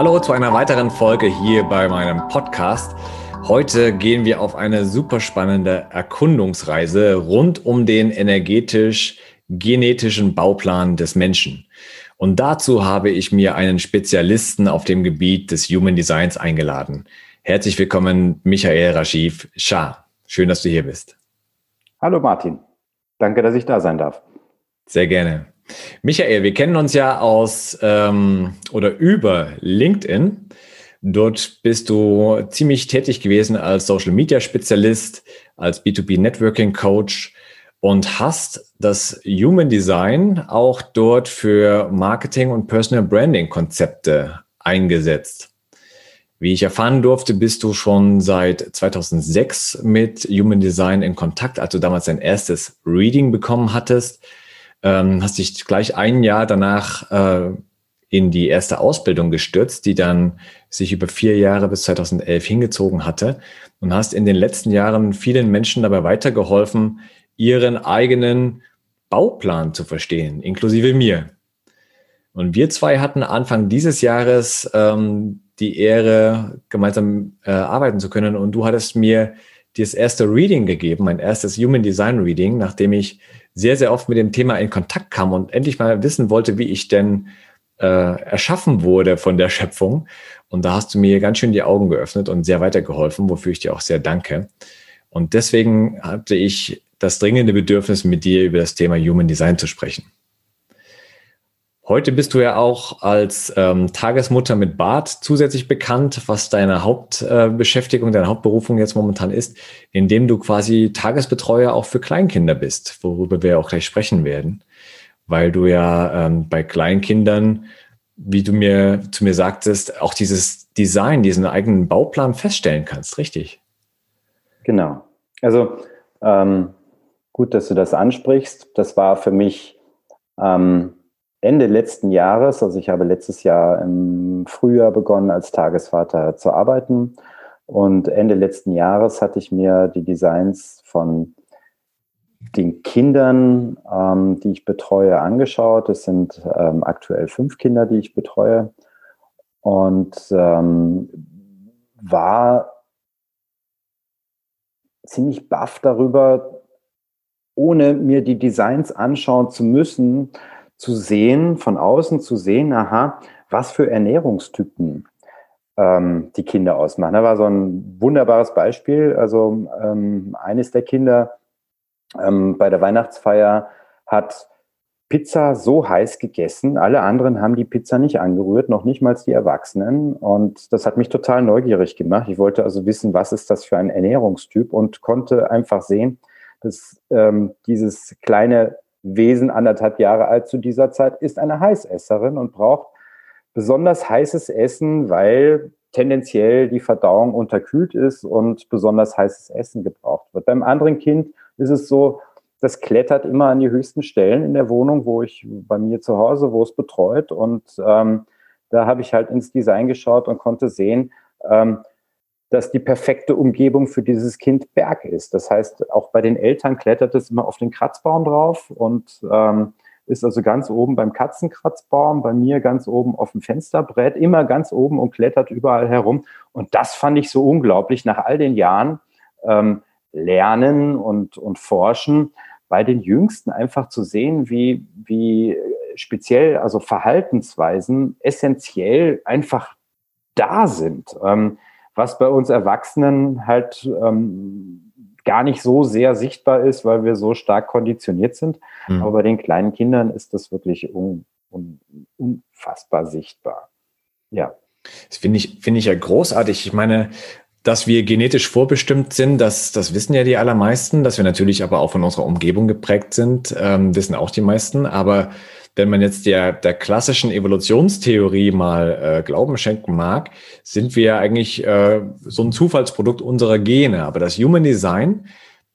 Hallo zu einer weiteren Folge hier bei meinem Podcast. Heute gehen wir auf eine super spannende Erkundungsreise rund um den energetisch-genetischen Bauplan des Menschen. Und dazu habe ich mir einen Spezialisten auf dem Gebiet des Human Designs eingeladen. Herzlich willkommen, Michael Raschiv Shah. Schön, dass du hier bist. Hallo Martin. Danke, dass ich da sein darf. Sehr gerne. Michael, wir kennen uns ja aus ähm, oder über LinkedIn. Dort bist du ziemlich tätig gewesen als Social Media Spezialist, als B2B Networking Coach und hast das Human Design auch dort für Marketing und Personal Branding Konzepte eingesetzt. Wie ich erfahren durfte, bist du schon seit 2006 mit Human Design in Kontakt, als du damals dein erstes Reading bekommen hattest ähm, hast dich gleich ein Jahr danach äh, in die erste Ausbildung gestürzt, die dann sich über vier Jahre bis 2011 hingezogen hatte und hast in den letzten Jahren vielen Menschen dabei weitergeholfen, ihren eigenen Bauplan zu verstehen, inklusive mir. Und wir zwei hatten Anfang dieses Jahres ähm, die Ehre, gemeinsam äh, arbeiten zu können. Und du hattest mir das erste Reading gegeben, mein erstes Human Design Reading, nachdem ich sehr, sehr oft mit dem Thema in Kontakt kam und endlich mal wissen wollte, wie ich denn äh, erschaffen wurde von der Schöpfung. Und da hast du mir ganz schön die Augen geöffnet und sehr weitergeholfen, wofür ich dir auch sehr danke. Und deswegen hatte ich das dringende Bedürfnis, mit dir über das Thema Human Design zu sprechen. Heute bist du ja auch als ähm, Tagesmutter mit Bart zusätzlich bekannt, was deine Hauptbeschäftigung, äh, deine Hauptberufung jetzt momentan ist, indem du quasi Tagesbetreuer auch für Kleinkinder bist, worüber wir auch gleich sprechen werden, weil du ja ähm, bei Kleinkindern, wie du mir zu mir sagtest, auch dieses Design, diesen eigenen Bauplan feststellen kannst, richtig? Genau. Also ähm, gut, dass du das ansprichst. Das war für mich ähm, Ende letzten Jahres, also ich habe letztes Jahr im Frühjahr begonnen, als Tagesvater zu arbeiten. Und Ende letzten Jahres hatte ich mir die Designs von den Kindern, ähm, die ich betreue, angeschaut. Es sind ähm, aktuell fünf Kinder, die ich betreue. Und ähm, war ziemlich baff darüber, ohne mir die Designs anschauen zu müssen, zu sehen, von außen zu sehen, aha, was für Ernährungstypen ähm, die Kinder ausmachen. Da war so ein wunderbares Beispiel. Also ähm, eines der Kinder ähm, bei der Weihnachtsfeier hat Pizza so heiß gegessen. Alle anderen haben die Pizza nicht angerührt, noch nicht mal die Erwachsenen. Und das hat mich total neugierig gemacht. Ich wollte also wissen, was ist das für ein Ernährungstyp und konnte einfach sehen, dass ähm, dieses kleine Wesen, anderthalb Jahre alt zu dieser Zeit, ist eine Heißesserin und braucht besonders heißes Essen, weil tendenziell die Verdauung unterkühlt ist und besonders heißes Essen gebraucht wird. Beim anderen Kind ist es so, das klettert immer an die höchsten Stellen in der Wohnung, wo ich bei mir zu Hause, wo es betreut. Und ähm, da habe ich halt ins Design geschaut und konnte sehen, ähm, dass die perfekte Umgebung für dieses Kind Berg ist. Das heißt, auch bei den Eltern klettert es immer auf den Kratzbaum drauf und ähm, ist also ganz oben beim Katzenkratzbaum, bei mir ganz oben auf dem Fensterbrett, immer ganz oben und klettert überall herum. Und das fand ich so unglaublich nach all den Jahren ähm, Lernen und, und Forschen bei den Jüngsten einfach zu sehen, wie, wie speziell, also Verhaltensweisen essentiell einfach da sind. Ähm, was bei uns Erwachsenen halt ähm, gar nicht so sehr sichtbar ist, weil wir so stark konditioniert sind. Mhm. Aber bei den kleinen Kindern ist das wirklich un, un, unfassbar sichtbar. Ja. Das finde ich, finde ich ja großartig. Ich meine, dass wir genetisch vorbestimmt sind, das, das wissen ja die allermeisten, dass wir natürlich aber auch von unserer Umgebung geprägt sind, ähm, wissen auch die meisten. Aber wenn man jetzt der, der klassischen Evolutionstheorie mal äh, Glauben schenken mag, sind wir eigentlich äh, so ein Zufallsprodukt unserer Gene. Aber das Human Design,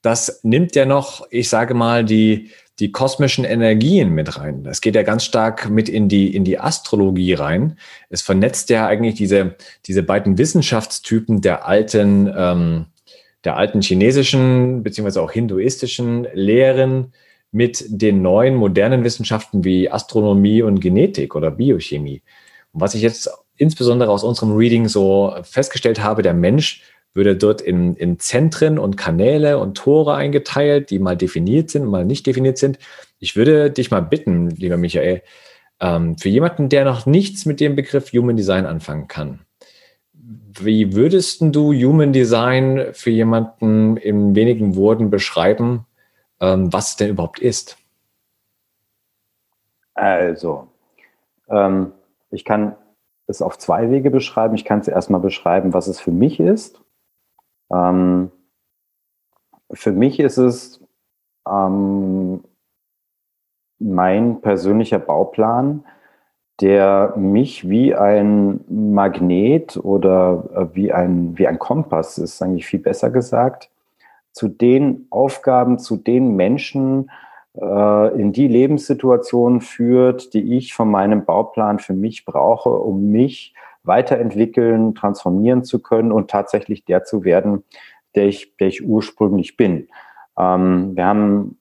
das nimmt ja noch, ich sage mal, die, die kosmischen Energien mit rein. Das geht ja ganz stark mit in die, in die Astrologie rein. Es vernetzt ja eigentlich diese, diese beiden Wissenschaftstypen der alten, ähm, der alten chinesischen beziehungsweise auch hinduistischen Lehren mit den neuen modernen Wissenschaften wie Astronomie und Genetik oder Biochemie. Und was ich jetzt insbesondere aus unserem Reading so festgestellt habe, der Mensch würde dort in, in Zentren und Kanäle und Tore eingeteilt, die mal definiert sind, mal nicht definiert sind. Ich würde dich mal bitten, lieber Michael, ähm, für jemanden, der noch nichts mit dem Begriff Human Design anfangen kann, wie würdest du Human Design für jemanden in wenigen Worten beschreiben, ähm, was es denn überhaupt ist? Also, ähm, ich kann es auf zwei Wege beschreiben. Ich kann es erstmal beschreiben, was es für mich ist. Ähm, für mich ist es ähm, mein persönlicher Bauplan, der mich wie ein Magnet oder äh, wie ein, wie ein Kompass, ist eigentlich viel besser gesagt, zu den Aufgaben, zu den Menschen, äh, in die Lebenssituation führt, die ich von meinem Bauplan für mich brauche, um mich weiterentwickeln, transformieren zu können und tatsächlich der zu werden, der ich, der ich ursprünglich bin. Ähm, wir haben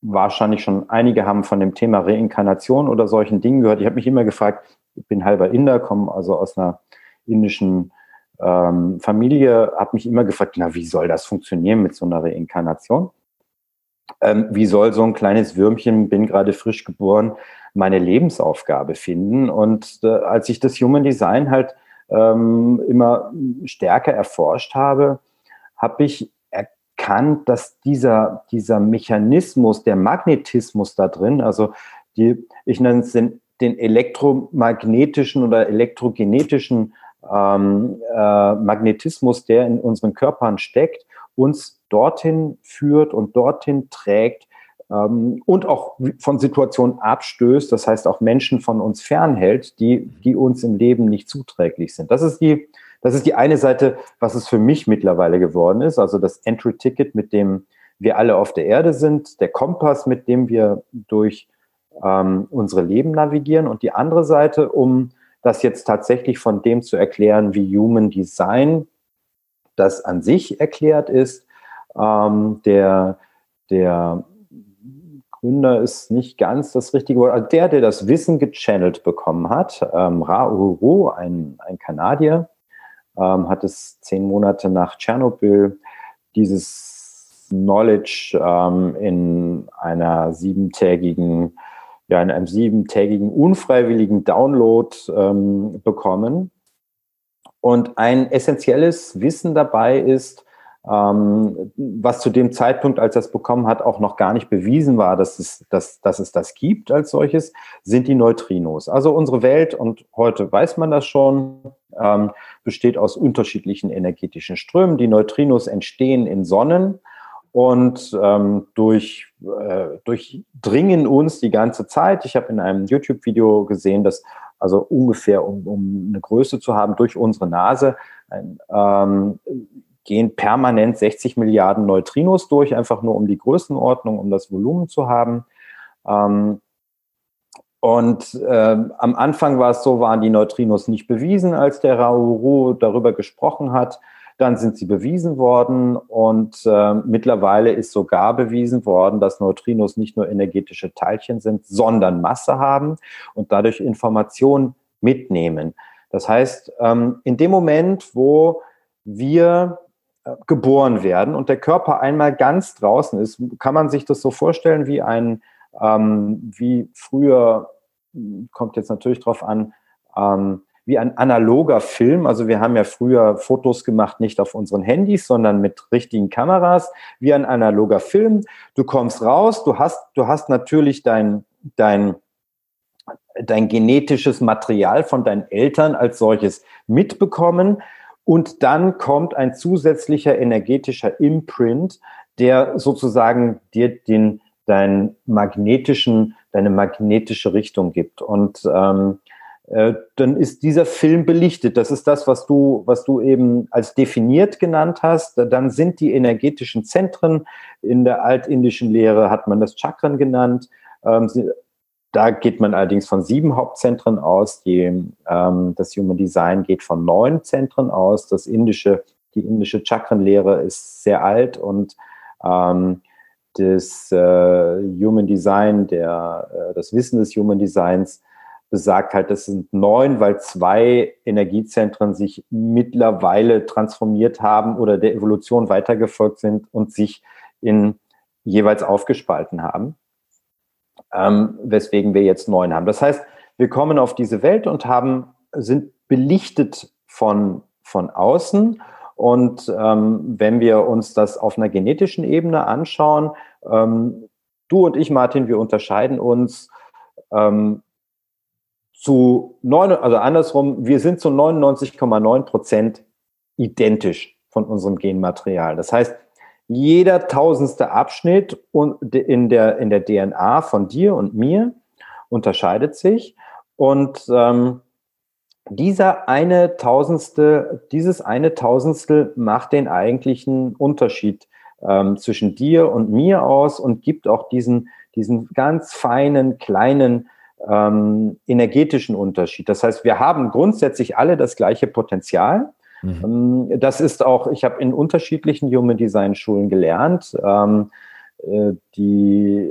wahrscheinlich schon einige haben von dem Thema Reinkarnation oder solchen Dingen gehört. Ich habe mich immer gefragt, ich bin halber Inder, komme also aus einer indischen ähm, Familie, habe mich immer gefragt, na, wie soll das funktionieren mit so einer Reinkarnation? Ähm, wie soll so ein kleines Würmchen, bin gerade frisch geboren, meine Lebensaufgabe finden. Und äh, als ich das Human Design halt ähm, immer stärker erforscht habe, habe ich erkannt, dass dieser, dieser Mechanismus, der Magnetismus da drin, also die, ich nenne es den, den elektromagnetischen oder elektrogenetischen ähm, äh, Magnetismus, der in unseren Körpern steckt, uns dorthin führt und dorthin trägt, ähm, und auch von Situationen abstößt, das heißt auch Menschen von uns fernhält, die, die uns im Leben nicht zuträglich sind. Das ist die, das ist die eine Seite, was es für mich mittlerweile geworden ist, also das Entry-Ticket, mit dem wir alle auf der Erde sind, der Kompass, mit dem wir durch ähm, unsere Leben navigieren und die andere Seite, um das jetzt tatsächlich von dem zu erklären, wie Human Design das an sich erklärt ist, ähm, der, der Gründer ist nicht ganz das richtige Wort. Der, der das Wissen gechannelt bekommen hat, ähm, Ra Uru, ein, ein Kanadier, ähm, hat es zehn Monate nach Tschernobyl dieses Knowledge ähm, in einer siebentägigen, ja, in einem siebentägigen unfreiwilligen Download ähm, bekommen. Und ein essentielles Wissen dabei ist, ähm, was zu dem Zeitpunkt, als er es bekommen hat, auch noch gar nicht bewiesen war, dass es, dass, dass es das gibt als solches, sind die Neutrinos. Also unsere Welt, und heute weiß man das schon, ähm, besteht aus unterschiedlichen energetischen Strömen. Die Neutrinos entstehen in Sonnen und ähm, durch, äh, durchdringen uns die ganze Zeit. Ich habe in einem YouTube-Video gesehen, dass also ungefähr, um, um eine Größe zu haben, durch unsere Nase ähm, gehen permanent 60 Milliarden Neutrinos durch, einfach nur um die Größenordnung, um das Volumen zu haben. Ähm, und äh, am Anfang war es so, waren die Neutrinos nicht bewiesen, als der Raoult darüber gesprochen hat. Dann sind sie bewiesen worden und äh, mittlerweile ist sogar bewiesen worden, dass Neutrinos nicht nur energetische Teilchen sind, sondern Masse haben und dadurch Informationen mitnehmen. Das heißt, ähm, in dem Moment, wo wir geboren werden und der Körper einmal ganz draußen ist, kann man sich das so vorstellen wie ein, ähm, wie früher, kommt jetzt natürlich drauf an, ähm, wie ein analoger Film. Also wir haben ja früher Fotos gemacht, nicht auf unseren Handys, sondern mit richtigen Kameras, wie ein analoger Film. Du kommst raus, du hast, du hast natürlich dein, dein, dein genetisches Material von deinen Eltern als solches mitbekommen. Und dann kommt ein zusätzlicher energetischer Imprint, der sozusagen dir den, deinen magnetischen, deine magnetische Richtung gibt. Und ähm, äh, dann ist dieser Film belichtet. Das ist das, was du, was du eben als definiert genannt hast. Dann sind die energetischen Zentren. In der altindischen Lehre hat man das Chakren genannt. Ähm, da geht man allerdings von sieben Hauptzentren aus. Die, ähm, das Human Design geht von neun Zentren aus. Das indische, die indische Chakrenlehre ist sehr alt und ähm, das äh, Human Design, der, äh, das Wissen des Human Designs besagt halt, das sind neun, weil zwei Energiezentren sich mittlerweile transformiert haben oder der Evolution weitergefolgt sind und sich in jeweils aufgespalten haben, ähm, weswegen wir jetzt neun haben. Das heißt, wir kommen auf diese Welt und haben, sind belichtet von, von außen. Und ähm, wenn wir uns das auf einer genetischen Ebene anschauen, ähm, du und ich, Martin, wir unterscheiden uns ähm, zu neun, also andersrum, wir sind zu 99,9 Prozent identisch von unserem Genmaterial. Das heißt, jeder tausendste Abschnitt in der, in der DNA von dir und mir unterscheidet sich. Und ähm, dieser eine Tausendstel, dieses eine Tausendstel macht den eigentlichen Unterschied ähm, zwischen dir und mir aus und gibt auch diesen, diesen ganz feinen, kleinen ähm, energetischen Unterschied. Das heißt, wir haben grundsätzlich alle das gleiche Potenzial. Mhm. Ähm, das ist auch, ich habe in unterschiedlichen Human Design Schulen gelernt, ähm, äh, die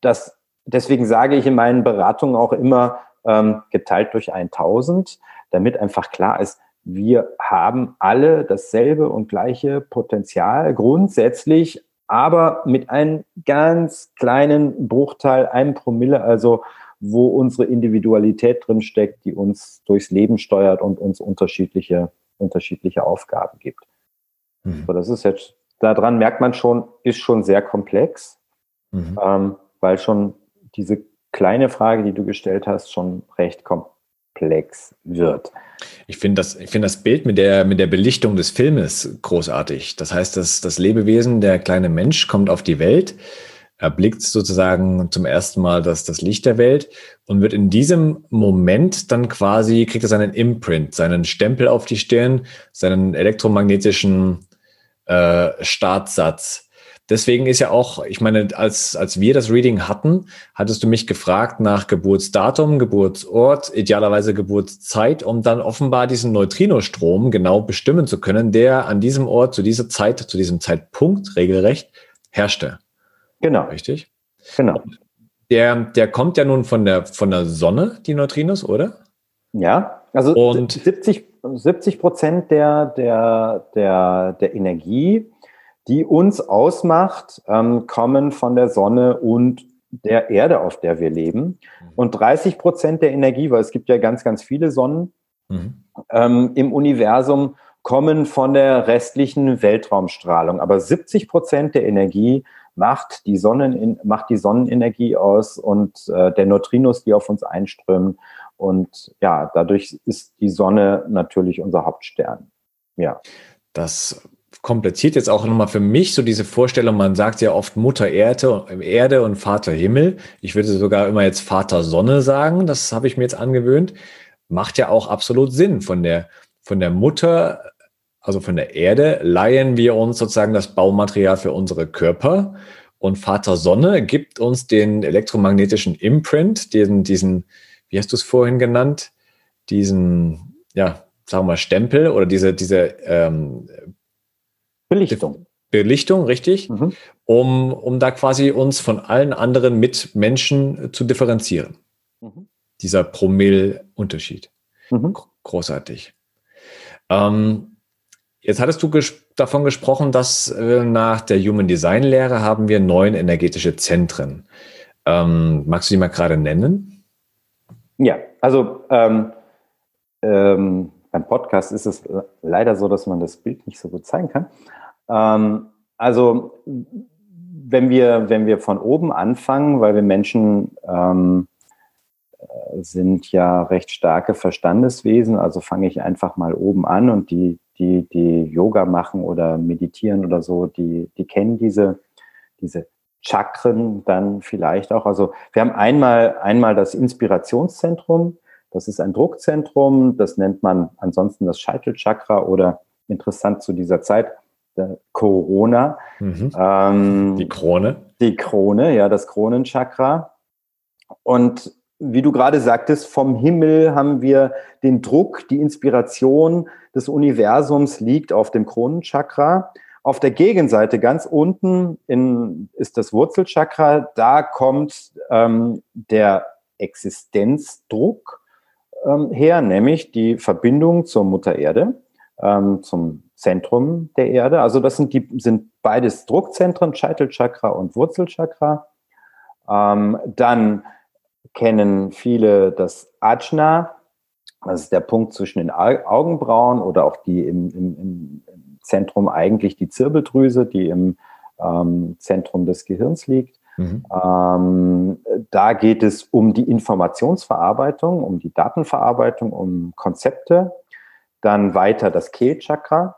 das deswegen sage ich in meinen Beratungen auch immer ähm, geteilt durch 1000, damit einfach klar ist, wir haben alle dasselbe und gleiche Potenzial grundsätzlich, aber mit einem ganz kleinen Bruchteil, einem Promille, also wo unsere Individualität drin steckt, die uns durchs Leben steuert und uns unterschiedliche, unterschiedliche Aufgaben gibt. Mhm. So, das ist jetzt, daran merkt man schon, ist schon sehr komplex, mhm. ähm, weil schon diese kleine Frage, die du gestellt hast, schon recht komplex wird. Ich finde das, ich das Bild mit der, mit der Belichtung des Filmes großartig. Das heißt, dass das Lebewesen, der kleine Mensch, kommt auf die Welt erblickt sozusagen zum ersten Mal das, das Licht der Welt und wird in diesem Moment dann quasi, kriegt er seinen Imprint, seinen Stempel auf die Stirn, seinen elektromagnetischen äh, Startsatz. Deswegen ist ja auch, ich meine, als, als wir das Reading hatten, hattest du mich gefragt nach Geburtsdatum, Geburtsort, idealerweise Geburtszeit, um dann offenbar diesen Neutrinostrom genau bestimmen zu können, der an diesem Ort zu dieser Zeit, zu diesem Zeitpunkt regelrecht herrschte. Genau. Richtig? Genau. Der, der kommt ja nun von der, von der Sonne, die Neutrinos, oder? Ja, also Und 70, 70 Prozent der, der, der, der Energie, die uns ausmacht, ähm, kommen von der Sonne und der Erde, auf der wir leben. Mhm. Und 30 Prozent der Energie, weil es gibt ja ganz, ganz viele Sonnen mhm. ähm, im Universum, kommen von der restlichen Weltraumstrahlung. Aber 70 Prozent der Energie macht die, Sonnen, macht die Sonnenenergie aus und äh, der Neutrinos, die auf uns einströmen. Und ja, dadurch ist die Sonne natürlich unser Hauptstern. Ja. Das komplettiert jetzt auch nochmal für mich so diese Vorstellung, man sagt ja oft Mutter Erde, Erde und Vater Himmel. Ich würde sogar immer jetzt Vater Sonne sagen, das habe ich mir jetzt angewöhnt. Macht ja auch absolut Sinn. Von der, von der Mutter also von der Erde, leihen wir uns sozusagen das Baumaterial für unsere Körper. Und Vater Sonne gibt uns den elektromagnetischen Imprint, diesen, diesen, wie hast du es vorhin genannt? Diesen, ja, sagen wir mal, Stempel oder diese, diese ähm, Belichtung. Belichtung, richtig, mhm. um, um da quasi uns von allen anderen Mitmenschen zu differenzieren. Mhm. Dieser Promille-Unterschied. Mhm. Großartig. Ähm, Jetzt hattest du ges davon gesprochen, dass äh, nach der Human Design Lehre haben wir neun energetische Zentren. Ähm, magst du die mal gerade nennen? Ja, also ähm, ähm, beim Podcast ist es leider so, dass man das Bild nicht so gut zeigen kann. Ähm, also wenn wir, wenn wir von oben anfangen, weil wir Menschen ähm, äh, sind ja recht starke Verstandeswesen, also fange ich einfach mal oben an und die die, die Yoga machen oder meditieren oder so, die, die kennen diese, diese Chakren dann vielleicht auch. Also wir haben einmal, einmal das Inspirationszentrum. Das ist ein Druckzentrum. Das nennt man ansonsten das Scheitelchakra oder interessant zu dieser Zeit Corona. Mhm. Ähm, die Krone. Die Krone, ja, das Kronenchakra. Und wie du gerade sagtest, vom Himmel haben wir den Druck, die Inspiration des Universums liegt auf dem Kronenchakra. Auf der Gegenseite ganz unten in, ist das Wurzelchakra. Da kommt ähm, der Existenzdruck ähm, her, nämlich die Verbindung zur Mutter Erde, ähm, zum Zentrum der Erde. Also das sind, die, sind beides Druckzentren, Scheitelchakra und Wurzelchakra. Ähm, dann kennen viele das Ajna, das ist der Punkt zwischen den Augenbrauen oder auch die im, im, im Zentrum eigentlich die Zirbeldrüse, die im ähm, Zentrum des Gehirns liegt. Mhm. Ähm, da geht es um die Informationsverarbeitung, um die Datenverarbeitung, um Konzepte. Dann weiter das Kehlchakra,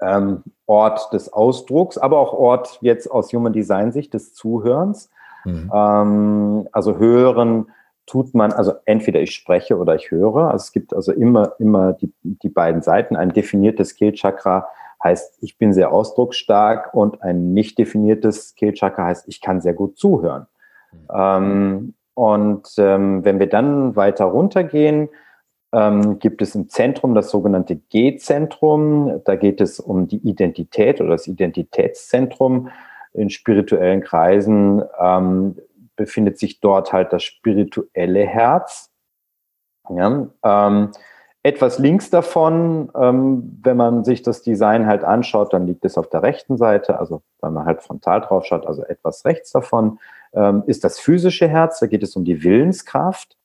ähm, Ort des Ausdrucks, aber auch Ort jetzt aus Human Design Sicht des Zuhörens. Mhm. Ähm, also hören tut man, also entweder ich spreche oder ich höre. Also es gibt also immer, immer die, die beiden Seiten. Ein definiertes Kehlchakra heißt, ich bin sehr ausdrucksstark und ein nicht definiertes Kehlchakra heißt, ich kann sehr gut zuhören. Mhm. Ähm, und ähm, wenn wir dann weiter runtergehen, ähm, gibt es im Zentrum das sogenannte G-Zentrum. Da geht es um die Identität oder das Identitätszentrum in spirituellen Kreisen ähm, befindet sich dort halt das spirituelle Herz. Ja, ähm, etwas links davon, ähm, wenn man sich das Design halt anschaut, dann liegt es auf der rechten Seite, also wenn man halt frontal drauf schaut, also etwas rechts davon, ähm, ist das physische Herz, da geht es um die Willenskraft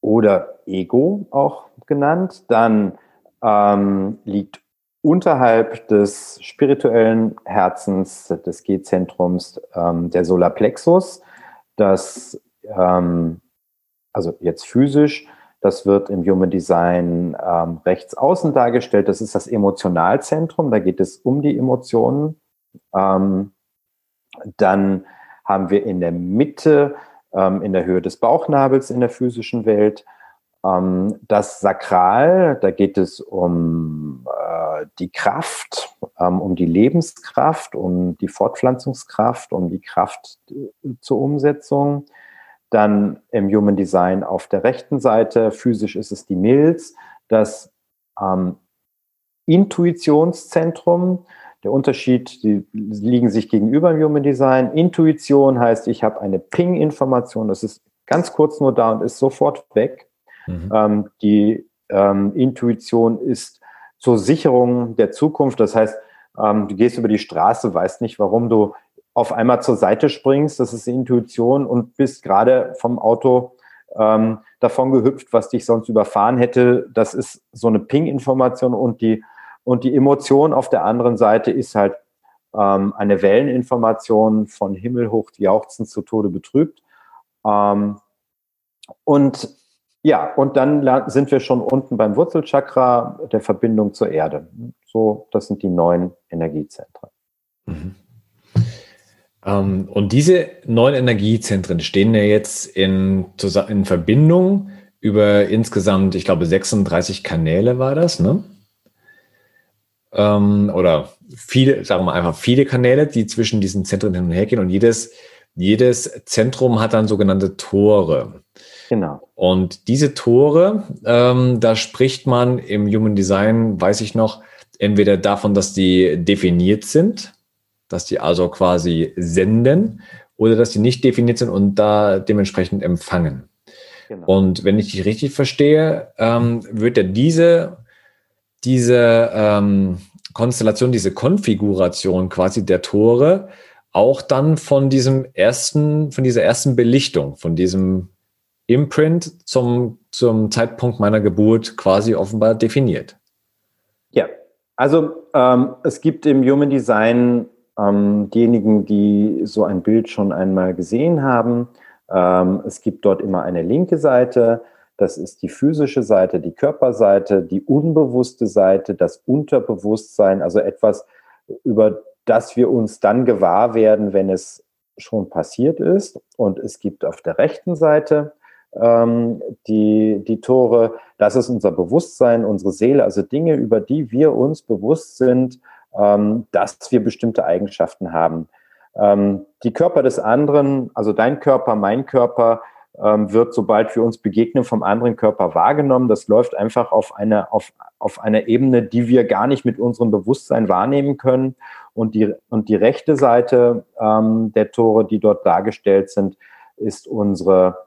oder Ego auch genannt. Dann ähm, liegt unterhalb des spirituellen Herzens des G-Zentrums ähm, der Solarplexus, das ähm, also jetzt physisch, das wird im Human Design ähm, rechts außen dargestellt. Das ist das Emotionalzentrum. Da geht es um die Emotionen. Ähm, dann haben wir in der Mitte, ähm, in der Höhe des Bauchnabels in der physischen Welt, das Sakral, da geht es um äh, die Kraft, ähm, um die Lebenskraft, um die Fortpflanzungskraft, um die Kraft äh, zur Umsetzung. Dann im Human Design auf der rechten Seite, physisch ist es die Milz, das ähm, Intuitionszentrum. Der Unterschied, die liegen sich gegenüber im Human Design. Intuition heißt, ich habe eine Ping-Information, das ist ganz kurz nur da und ist sofort weg. Mhm. Ähm, die ähm, Intuition ist zur Sicherung der Zukunft. Das heißt, ähm, du gehst über die Straße, weißt nicht, warum du auf einmal zur Seite springst. Das ist Intuition und bist gerade vom Auto ähm, davon gehüpft, was dich sonst überfahren hätte. Das ist so eine Ping-Information und die, und die Emotion auf der anderen Seite ist halt ähm, eine Welleninformation von Himmel hoch jauchzend zu Tode betrübt. Ähm, und ja, und dann sind wir schon unten beim Wurzelchakra der Verbindung zur Erde. So, das sind die neun Energiezentren. Mhm. Ähm, und diese neun Energiezentren stehen ja jetzt in, in Verbindung über insgesamt, ich glaube, 36 Kanäle war das, ne? Ähm, oder viele, sagen wir einfach viele Kanäle, die zwischen diesen Zentren hin und her gehen und jedes, jedes Zentrum hat dann sogenannte Tore. Genau. Und diese Tore, ähm, da spricht man im Human Design, weiß ich noch, entweder davon, dass die definiert sind, dass die also quasi senden, oder dass die nicht definiert sind und da dementsprechend empfangen. Genau. Und wenn ich dich richtig verstehe, ähm, wird ja diese, diese ähm, Konstellation, diese Konfiguration quasi der Tore auch dann von diesem ersten, von dieser ersten Belichtung, von diesem Imprint zum, zum Zeitpunkt meiner Geburt quasi offenbar definiert. Ja, also ähm, es gibt im Human Design ähm, diejenigen, die so ein Bild schon einmal gesehen haben. Ähm, es gibt dort immer eine linke Seite, das ist die physische Seite, die Körperseite, die unbewusste Seite, das Unterbewusstsein, also etwas, über dass wir uns dann gewahr werden, wenn es schon passiert ist. Und es gibt auf der rechten Seite ähm, die, die Tore, das ist unser Bewusstsein, unsere Seele, also Dinge, über die wir uns bewusst sind, ähm, dass wir bestimmte Eigenschaften haben. Ähm, die Körper des anderen, also dein Körper, mein Körper, ähm, wird, sobald wir uns begegnen, vom anderen Körper wahrgenommen. Das läuft einfach auf einer, auf, auf einer Ebene, die wir gar nicht mit unserem Bewusstsein wahrnehmen können. Und die, und die rechte Seite ähm, der Tore, die dort dargestellt sind, ist unsere,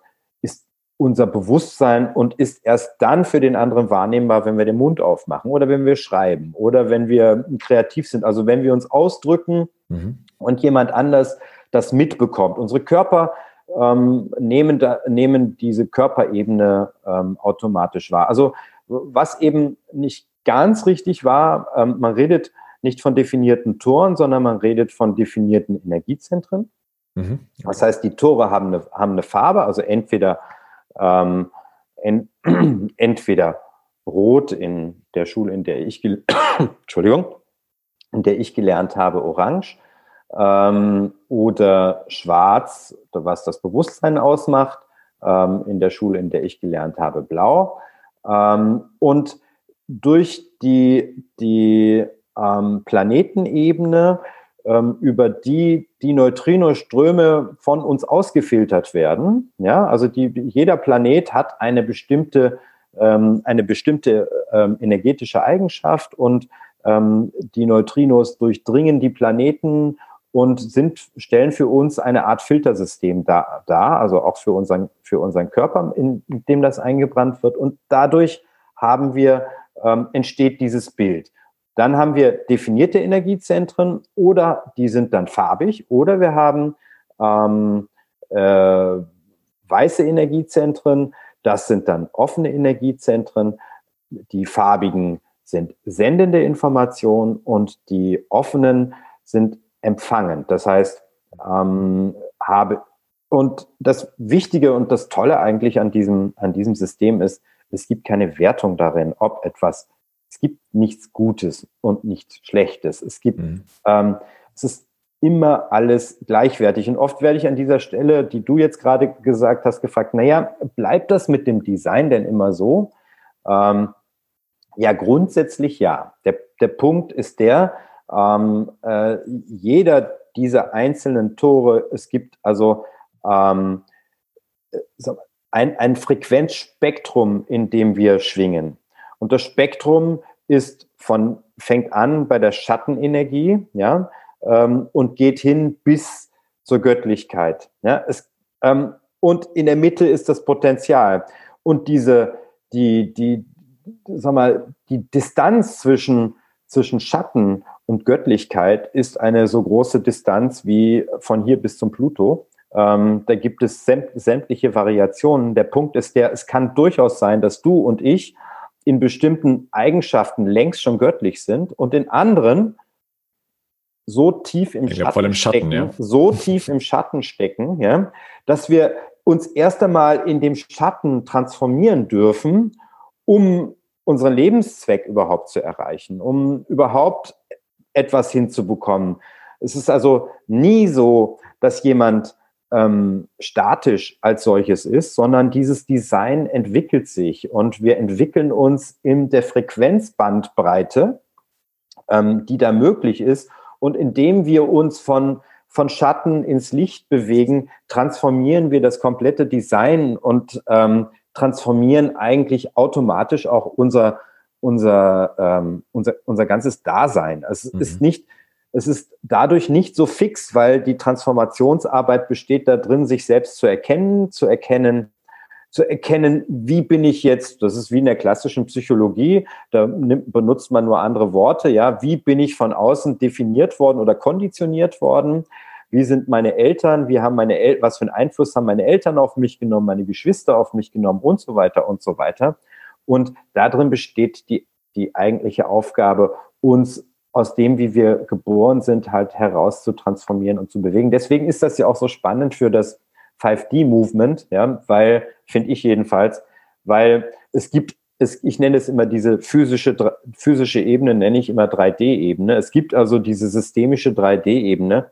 unser Bewusstsein und ist erst dann für den anderen wahrnehmbar, wenn wir den Mund aufmachen oder wenn wir schreiben oder wenn wir kreativ sind. Also wenn wir uns ausdrücken mhm. und jemand anders das mitbekommt. Unsere Körper ähm, nehmen, da, nehmen diese Körperebene ähm, automatisch wahr. Also was eben nicht ganz richtig war, ähm, man redet nicht von definierten Toren, sondern man redet von definierten Energiezentren. Mhm. Das heißt, die Tore haben eine, haben eine Farbe, also entweder, ähm, en, entweder rot in der Schule, in der ich, Entschuldigung, in der ich gelernt habe, orange ähm, oder schwarz, was das Bewusstsein ausmacht, ähm, in der Schule, in der ich gelernt habe, blau. Ähm, und durch die, die ähm, Planetenebene, über die die Neutrinoströme von uns ausgefiltert werden, ja, also die, jeder Planet hat eine bestimmte, ähm, eine bestimmte energetische Eigenschaft und die Neutrinos durchdringen die Planeten und sind, stellen für uns eine Art Filtersystem da, da, also auch für unseren, für unseren Körper, in dem das eingebrannt wird. Und dadurch haben wir, ähm, entsteht dieses Bild. Dann haben wir definierte Energiezentren oder die sind dann farbig oder wir haben ähm, äh, weiße Energiezentren, das sind dann offene Energiezentren. Die farbigen sind sendende Informationen und die offenen sind empfangen. Das heißt, ähm, habe und das Wichtige und das Tolle eigentlich an diesem, an diesem System ist, es gibt keine Wertung darin, ob etwas, es gibt nichts Gutes und nichts Schlechtes. Es gibt, mhm. ähm, es ist immer alles gleichwertig. Und oft werde ich an dieser Stelle, die du jetzt gerade gesagt hast, gefragt, naja, bleibt das mit dem Design denn immer so? Ähm, ja, grundsätzlich ja. Der, der Punkt ist der, ähm, äh, jeder dieser einzelnen Tore, es gibt also ähm, äh, ein, ein Frequenzspektrum, in dem wir schwingen. Und das Spektrum ist von, fängt an bei der Schattenenergie, ja, ähm, und geht hin bis zur Göttlichkeit. Ja, es, ähm, und in der Mitte ist das Potenzial. Und diese, die, die, sag mal, die Distanz zwischen, zwischen Schatten und Göttlichkeit ist eine so große Distanz wie von hier bis zum Pluto. Ähm, da gibt es sämtliche Variationen. Der Punkt ist der, es kann durchaus sein, dass du und ich in bestimmten Eigenschaften längst schon göttlich sind und in anderen so tief im, Schatten, im Schatten, stecken, ja. so tief im Schatten stecken, ja, dass wir uns erst einmal in dem Schatten transformieren dürfen, um unseren Lebenszweck überhaupt zu erreichen, um überhaupt etwas hinzubekommen. Es ist also nie so, dass jemand ähm, statisch als solches ist, sondern dieses Design entwickelt sich und wir entwickeln uns in der Frequenzbandbreite, ähm, die da möglich ist. Und indem wir uns von, von Schatten ins Licht bewegen, transformieren wir das komplette Design und ähm, transformieren eigentlich automatisch auch unser, unser, ähm, unser, unser ganzes Dasein. Es mhm. ist nicht, es ist dadurch nicht so fix, weil die Transformationsarbeit besteht darin, sich selbst zu erkennen, zu erkennen, zu erkennen, wie bin ich jetzt, das ist wie in der klassischen Psychologie, da nimmt, benutzt man nur andere Worte, ja, wie bin ich von außen definiert worden oder konditioniert worden? Wie sind meine Eltern? Wie haben meine El was für einen Einfluss haben meine Eltern auf mich genommen, meine Geschwister auf mich genommen und so weiter und so weiter. Und darin besteht die, die eigentliche Aufgabe, uns aus dem, wie wir geboren sind, halt heraus zu transformieren und zu bewegen. Deswegen ist das ja auch so spannend für das 5D-Movement, ja, weil, finde ich jedenfalls, weil es gibt es, ich nenne es immer diese physische, physische Ebene, nenne ich immer 3D-Ebene. Es gibt also diese systemische 3D-Ebene,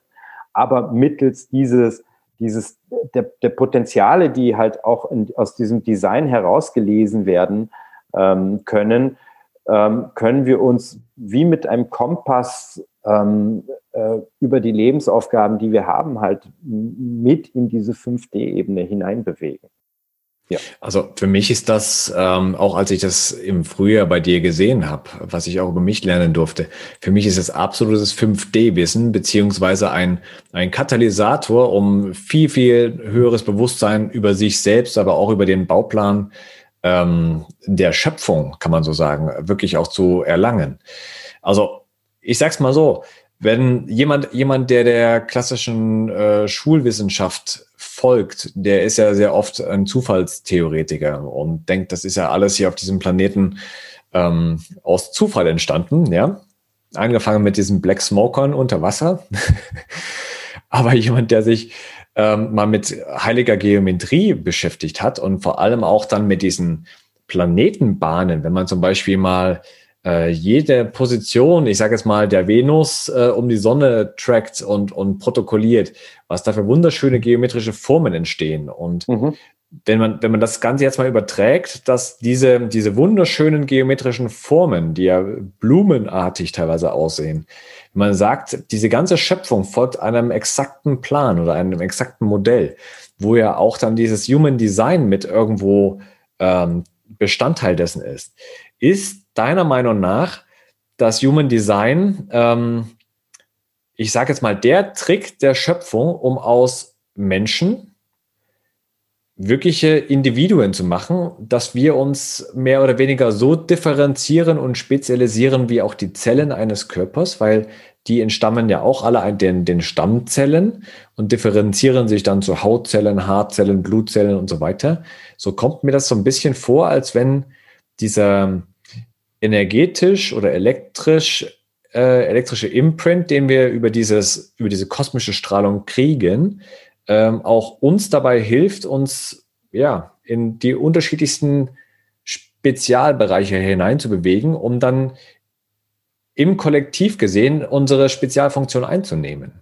aber mittels dieses, dieses, der, der Potenziale, die halt auch in, aus diesem Design herausgelesen werden ähm, können, ähm, können wir uns wie mit einem Kompass ähm, äh, über die Lebensaufgaben, die wir haben, halt mit in diese 5D-Ebene hineinbewegen. Ja. Also für mich ist das, ähm, auch als ich das im Frühjahr bei dir gesehen habe, was ich auch über mich lernen durfte, für mich ist es absolutes 5D-Wissen, beziehungsweise ein, ein Katalysator, um viel, viel höheres Bewusstsein über sich selbst, aber auch über den Bauplan ähm, der Schöpfung, kann man so sagen, wirklich auch zu erlangen. Also ich sag's mal so, wenn jemand, jemand, der der klassischen äh, Schulwissenschaft folgt, der ist ja sehr oft ein Zufallstheoretiker und denkt, das ist ja alles hier auf diesem Planeten ähm, aus Zufall entstanden, ja. Angefangen mit diesen Black Smokern unter Wasser. Aber jemand, der sich ähm, mal mit heiliger Geometrie beschäftigt hat und vor allem auch dann mit diesen Planetenbahnen, wenn man zum Beispiel mal äh, jede Position, ich sage jetzt mal, der Venus äh, um die Sonne trackt und, und protokolliert, was da für wunderschöne geometrische Formen entstehen. Und mhm. wenn, man, wenn man das Ganze jetzt mal überträgt, dass diese, diese wunderschönen geometrischen Formen, die ja blumenartig teilweise aussehen, man sagt, diese ganze Schöpfung folgt einem exakten Plan oder einem exakten Modell, wo ja auch dann dieses Human Design mit irgendwo ähm, Bestandteil dessen ist, ist deiner Meinung nach das Human Design, ähm, ich sage jetzt mal, der Trick der Schöpfung, um aus Menschen wirkliche Individuen zu machen, dass wir uns mehr oder weniger so differenzieren und spezialisieren wie auch die Zellen eines Körpers, weil die entstammen ja auch alle den, den Stammzellen und differenzieren sich dann zu Hautzellen, Haarzellen, Blutzellen und so weiter. So kommt mir das so ein bisschen vor, als wenn dieser, energetisch oder elektrisch, äh, elektrische Imprint, den wir über dieses, über diese kosmische Strahlung kriegen, ähm, auch uns dabei hilft, uns ja in die unterschiedlichsten Spezialbereiche hineinzubewegen, um dann im Kollektiv gesehen unsere Spezialfunktion einzunehmen.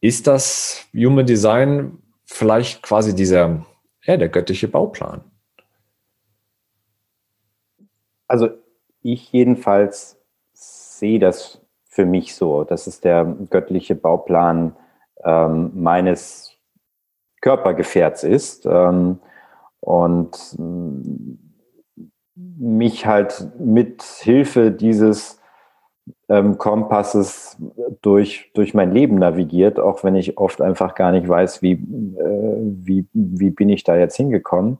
Ist das Human Design vielleicht quasi dieser, ja, der göttliche Bauplan? Also ich jedenfalls sehe das für mich so. Das ist der göttliche Bauplan ähm, meines Körpergefährts ist. Ähm, und mm, mich halt mit Hilfe dieses ähm, Kompasses durch, durch mein Leben navigiert, auch wenn ich oft einfach gar nicht weiß, wie, äh, wie, wie bin ich da jetzt hingekommen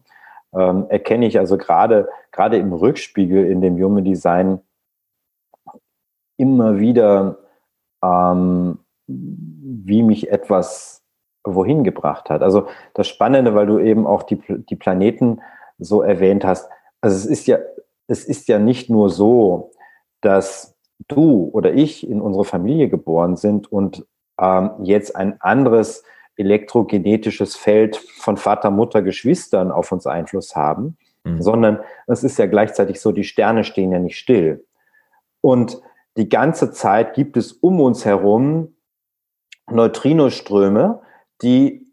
ähm, erkenne ich also gerade, im Rückspiegel in dem Human Design immer wieder, ähm, wie mich etwas wohin gebracht hat. Also das Spannende, weil du eben auch die, die Planeten so erwähnt hast. Also es ist ja, es ist ja nicht nur so, dass du oder ich in unsere Familie geboren sind und ähm, jetzt ein anderes elektrogenetisches Feld von Vater, Mutter, Geschwistern auf uns Einfluss haben, mhm. sondern es ist ja gleichzeitig so, die Sterne stehen ja nicht still. Und die ganze Zeit gibt es um uns herum Neutrinoströme, die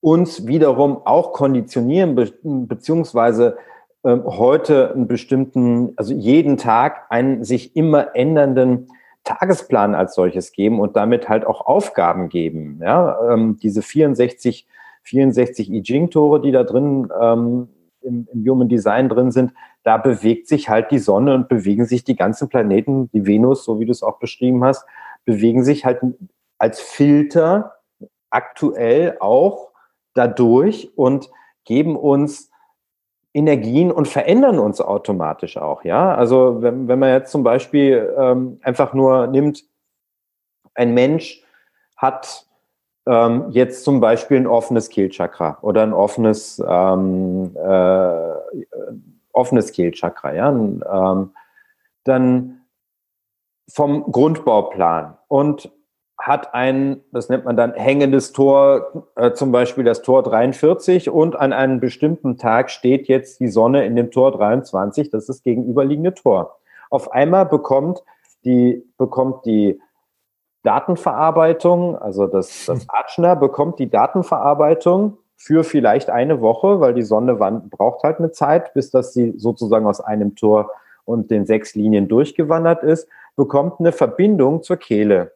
uns wiederum auch konditionieren, be beziehungsweise äh, heute einen bestimmten, also jeden Tag einen sich immer ändernden Tagesplan als solches geben und damit halt auch Aufgaben geben. Ja, ähm, diese 64, 64 I Ching-Tore, die da drin ähm, im, im Human Design drin sind, da bewegt sich halt die Sonne und bewegen sich die ganzen Planeten, die Venus, so wie du es auch beschrieben hast, bewegen sich halt als Filter aktuell auch dadurch und geben uns Energien und verändern uns automatisch auch, ja. Also wenn, wenn man jetzt zum Beispiel ähm, einfach nur nimmt, ein Mensch hat ähm, jetzt zum Beispiel ein offenes Kehlchakra oder ein offenes ähm, äh, offenes Kehlchakra, ja, ähm, dann vom Grundbauplan und hat ein, das nennt man dann hängendes Tor, äh, zum Beispiel das Tor 43 und an einem bestimmten Tag steht jetzt die Sonne in dem Tor 23, das ist das gegenüberliegende Tor. Auf einmal bekommt die, bekommt die Datenverarbeitung, also das, das Atschner bekommt die Datenverarbeitung für vielleicht eine Woche, weil die Sonne braucht halt eine Zeit, bis dass sie sozusagen aus einem Tor und den sechs Linien durchgewandert ist, bekommt eine Verbindung zur Kehle.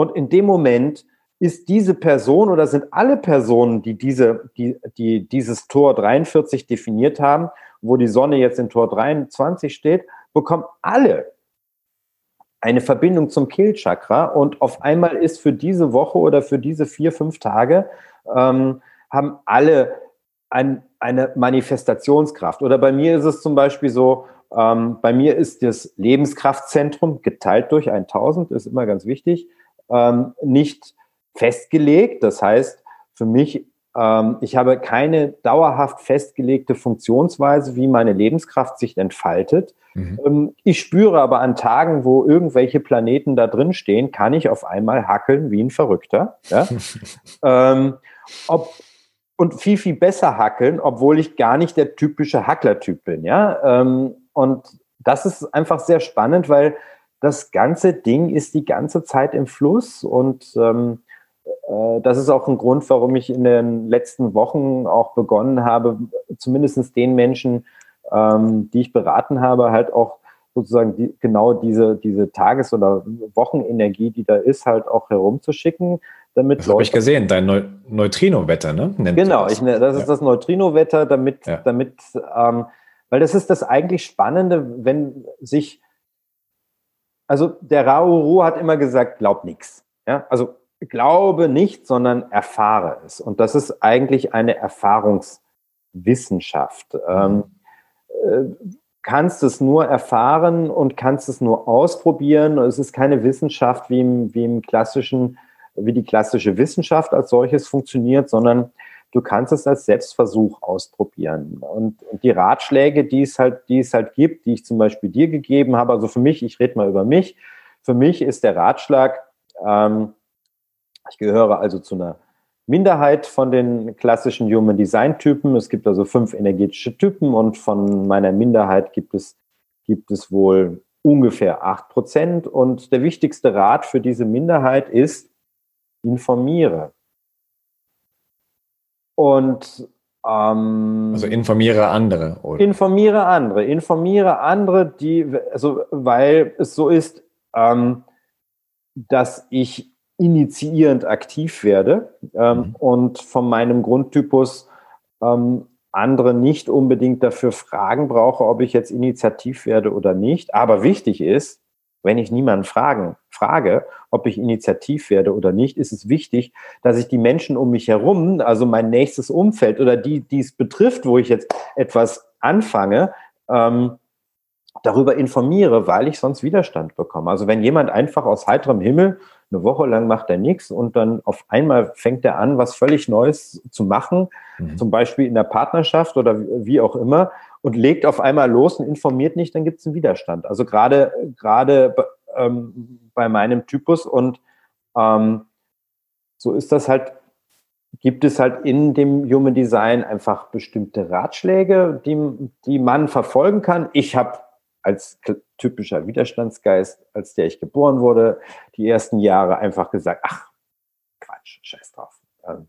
Und in dem Moment ist diese Person oder sind alle Personen, die, diese, die, die dieses Tor 43 definiert haben, wo die Sonne jetzt in Tor 23 steht, bekommen alle eine Verbindung zum Kehlchakra und auf einmal ist für diese Woche oder für diese vier, fünf Tage ähm, haben alle ein, eine Manifestationskraft. Oder bei mir ist es zum Beispiel so, ähm, bei mir ist das Lebenskraftzentrum geteilt durch 1000, ist immer ganz wichtig ähm, nicht festgelegt. Das heißt, für mich, ähm, ich habe keine dauerhaft festgelegte Funktionsweise, wie meine Lebenskraft sich entfaltet. Mhm. Ähm, ich spüre aber an Tagen, wo irgendwelche Planeten da drin stehen, kann ich auf einmal hackeln wie ein Verrückter. Ja? ähm, ob, und viel, viel besser hackeln, obwohl ich gar nicht der typische Hacklertyp bin. Ja? Ähm, und das ist einfach sehr spannend, weil das ganze Ding ist die ganze Zeit im Fluss und ähm, äh, das ist auch ein Grund, warum ich in den letzten Wochen auch begonnen habe, zumindest den Menschen, ähm, die ich beraten habe, halt auch sozusagen die, genau diese, diese Tages- oder Wochenenergie, die da ist, halt auch herumzuschicken. Damit das habe ich gesehen, dein Neu Neutrino-Wetter, ne? Nennt genau, das, ich, ne, das ist ja. das Neutrino-Wetter, damit, ja. damit ähm, weil das ist das eigentlich Spannende, wenn sich also der Raoru hat immer gesagt, glaub nichts. Ja, also glaube nicht, sondern erfahre es. Und das ist eigentlich eine Erfahrungswissenschaft. Ähm, äh, kannst es nur erfahren und kannst es nur ausprobieren. Es ist keine Wissenschaft wie im, wie im klassischen, wie die klassische Wissenschaft als solches funktioniert, sondern du kannst es als Selbstversuch ausprobieren. Und, und, die Ratschläge, die es halt, die es halt gibt, die ich zum Beispiel dir gegeben habe, also für mich, ich rede mal über mich, für mich ist der Ratschlag, ähm, ich gehöre also zu einer Minderheit von den klassischen Human Design Typen. Es gibt also fünf energetische Typen und von meiner Minderheit gibt es, gibt es wohl ungefähr acht Prozent. Und der wichtigste Rat für diese Minderheit ist, informiere. Und ähm, also informiere andere. Oder? Informiere andere, informiere andere, die, also weil es so ist, ähm, dass ich initiierend aktiv werde ähm, mhm. und von meinem Grundtypus ähm, andere nicht unbedingt dafür fragen brauche, ob ich jetzt initiativ werde oder nicht. Aber wichtig ist, wenn ich niemanden fragen, frage, ob ich initiativ werde oder nicht, ist es wichtig, dass ich die Menschen um mich herum, also mein nächstes Umfeld oder die, die es betrifft, wo ich jetzt etwas anfange, ähm, darüber informiere, weil ich sonst Widerstand bekomme. Also wenn jemand einfach aus heiterem Himmel eine Woche lang macht er nichts und dann auf einmal fängt er an, was völlig Neues zu machen, mhm. zum Beispiel in der Partnerschaft oder wie auch immer, und legt auf einmal los und informiert nicht, dann gibt es einen Widerstand. Also gerade gerade ähm, bei meinem Typus und ähm, so ist das halt, gibt es halt in dem Human Design einfach bestimmte Ratschläge, die, die man verfolgen kann. Ich habe als typischer Widerstandsgeist, als der ich geboren wurde, die ersten Jahre einfach gesagt, ach, Quatsch, scheiß drauf. Ähm,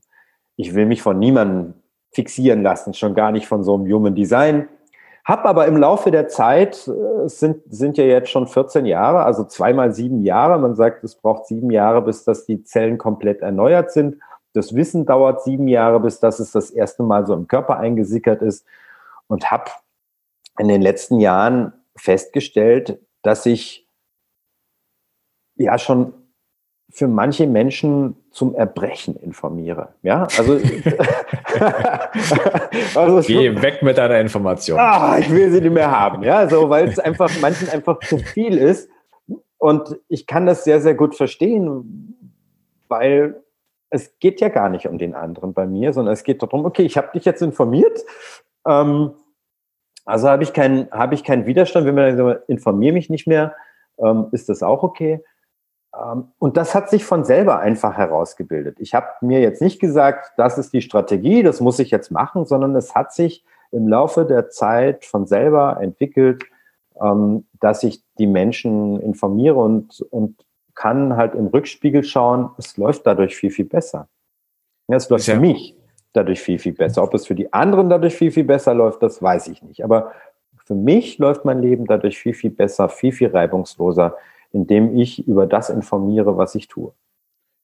ich will mich von niemandem fixieren lassen, schon gar nicht von so einem Human Design. Hab aber im Laufe der Zeit, äh, es sind, sind ja jetzt schon 14 Jahre, also zweimal sieben Jahre. Man sagt, es braucht sieben Jahre, bis dass die Zellen komplett erneuert sind. Das Wissen dauert sieben Jahre, bis dass es das erste Mal so im Körper eingesickert ist. Und habe in den letzten Jahren festgestellt, dass ich ja schon für manche Menschen zum Erbrechen informiere. Ja, also, also geh weg mit deiner Information. Ah, ich will sie nicht mehr haben. Ja, so weil es einfach manchen einfach zu viel ist und ich kann das sehr sehr gut verstehen, weil es geht ja gar nicht um den anderen bei mir, sondern es geht darum, okay, ich habe dich jetzt informiert. Ähm, also habe ich keinen habe ich keinen Widerstand, wenn man sagt, informiere mich nicht mehr, ähm, ist das auch okay. ähm, und das hat sich von selber einfach herausgebildet. Ich habe mir jetzt nicht gesagt, das ist die Strategie, das muss ich jetzt machen, sondern es hat sich im Laufe der Zeit von selber entwickelt, ähm, dass ich die Menschen informiere und, und kann halt im Rückspiegel schauen, es läuft dadurch viel, viel besser. Ja, es läuft ja. für mich dadurch viel, viel besser. Ob es für die anderen dadurch viel, viel besser läuft, das weiß ich nicht. Aber für mich läuft mein Leben dadurch viel, viel besser, viel, viel reibungsloser, indem ich über das informiere, was ich tue.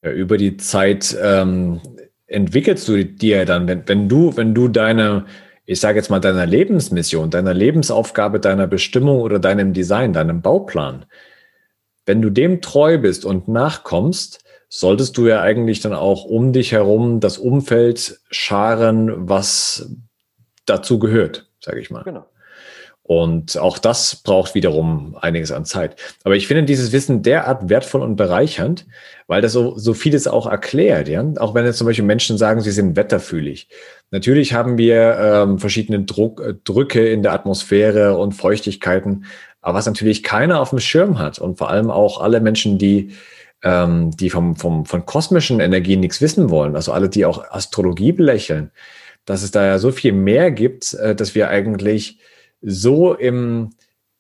Ja, über die Zeit ähm, entwickelst du dir dann, wenn, wenn du, wenn du deine, ich sage jetzt mal, deiner Lebensmission, deiner Lebensaufgabe, deiner Bestimmung oder deinem Design, deinem Bauplan, wenn du dem treu bist und nachkommst, solltest du ja eigentlich dann auch um dich herum das Umfeld scharen, was dazu gehört, sage ich mal. Genau. Und auch das braucht wiederum einiges an Zeit. Aber ich finde dieses Wissen derart wertvoll und bereichernd, weil das so, so vieles auch erklärt. Ja? Auch wenn jetzt zum Beispiel Menschen sagen, sie sind wetterfühlig. Natürlich haben wir ähm, verschiedene Druck, äh, Drücke in der Atmosphäre und Feuchtigkeiten, aber was natürlich keiner auf dem Schirm hat und vor allem auch alle Menschen, die ähm, die vom, vom, von kosmischen Energien nichts wissen wollen, also alle, die auch Astrologie belächeln, dass es da ja so viel mehr gibt, äh, dass wir eigentlich so im,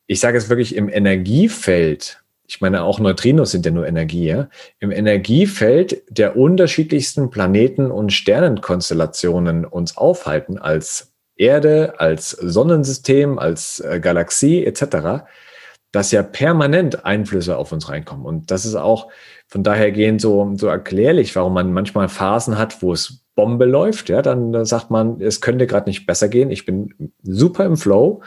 ich sage es wirklich im Energiefeld, ich meine auch Neutrinos sind ja nur Energie, ja, im Energiefeld der unterschiedlichsten Planeten und Sternenkonstellationen uns aufhalten als Erde, als Sonnensystem, als äh, Galaxie etc., dass ja permanent Einflüsse auf uns reinkommen. Und das ist auch von daher gehend so, so erklärlich, warum man manchmal Phasen hat, wo es Bombe läuft. Ja, dann, sagt man, es könnte gerade nicht besser gehen. Ich bin super im Flow.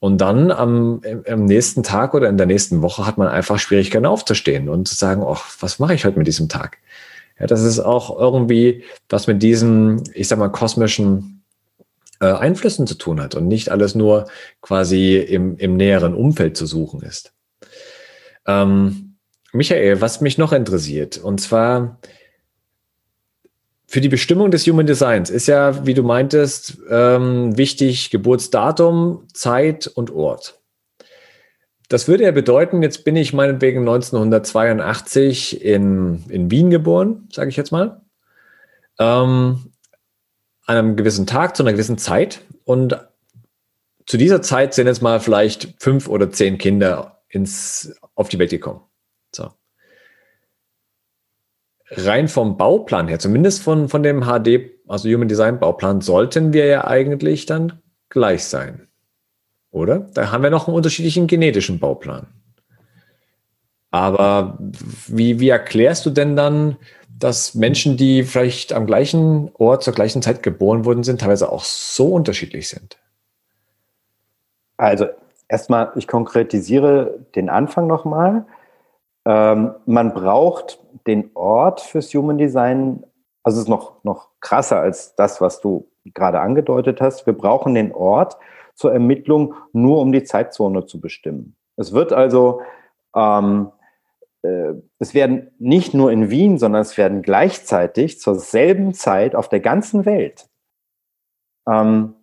Und dann am, am nächsten Tag oder in der nächsten Woche hat man einfach Schwierigkeiten aufzustehen und zu sagen, ach, was mache ich heute mit diesem Tag? Ja, das ist auch irgendwie was mit diesen, ich sag mal, kosmischen äh, Einflüssen zu tun hat und nicht alles nur quasi im, im näheren Umfeld zu suchen ist. Ähm, Michael, was mich noch interessiert, und zwar für die Bestimmung des Human Designs ist ja, wie du meintest, ähm, wichtig Geburtsdatum, Zeit und Ort. Das würde ja bedeuten, jetzt bin ich meinetwegen 1982 in, in Wien geboren, sage ich jetzt mal. Ähm, einem gewissen Tag zu einer gewissen Zeit und zu dieser Zeit sind jetzt mal vielleicht fünf oder zehn Kinder ins, auf die Welt gekommen. So. Rein vom Bauplan her, zumindest von, von dem HD, also Human Design Bauplan, sollten wir ja eigentlich dann gleich sein. Oder? Da haben wir noch einen unterschiedlichen genetischen Bauplan. Aber wie, wie erklärst du denn dann, dass Menschen, die vielleicht am gleichen Ort zur gleichen Zeit geboren wurden, sind, teilweise auch so unterschiedlich sind? Also erstmal, ich konkretisiere den Anfang nochmal. Ähm, man braucht den Ort fürs Human Design, also es ist noch, noch krasser als das, was du gerade angedeutet hast. Wir brauchen den Ort zur Ermittlung nur, um die Zeitzone zu bestimmen. Es wird also ähm, äh, es werden nicht nur in Wien, sondern es werden gleichzeitig zur selben Zeit auf der ganzen Welt ähm,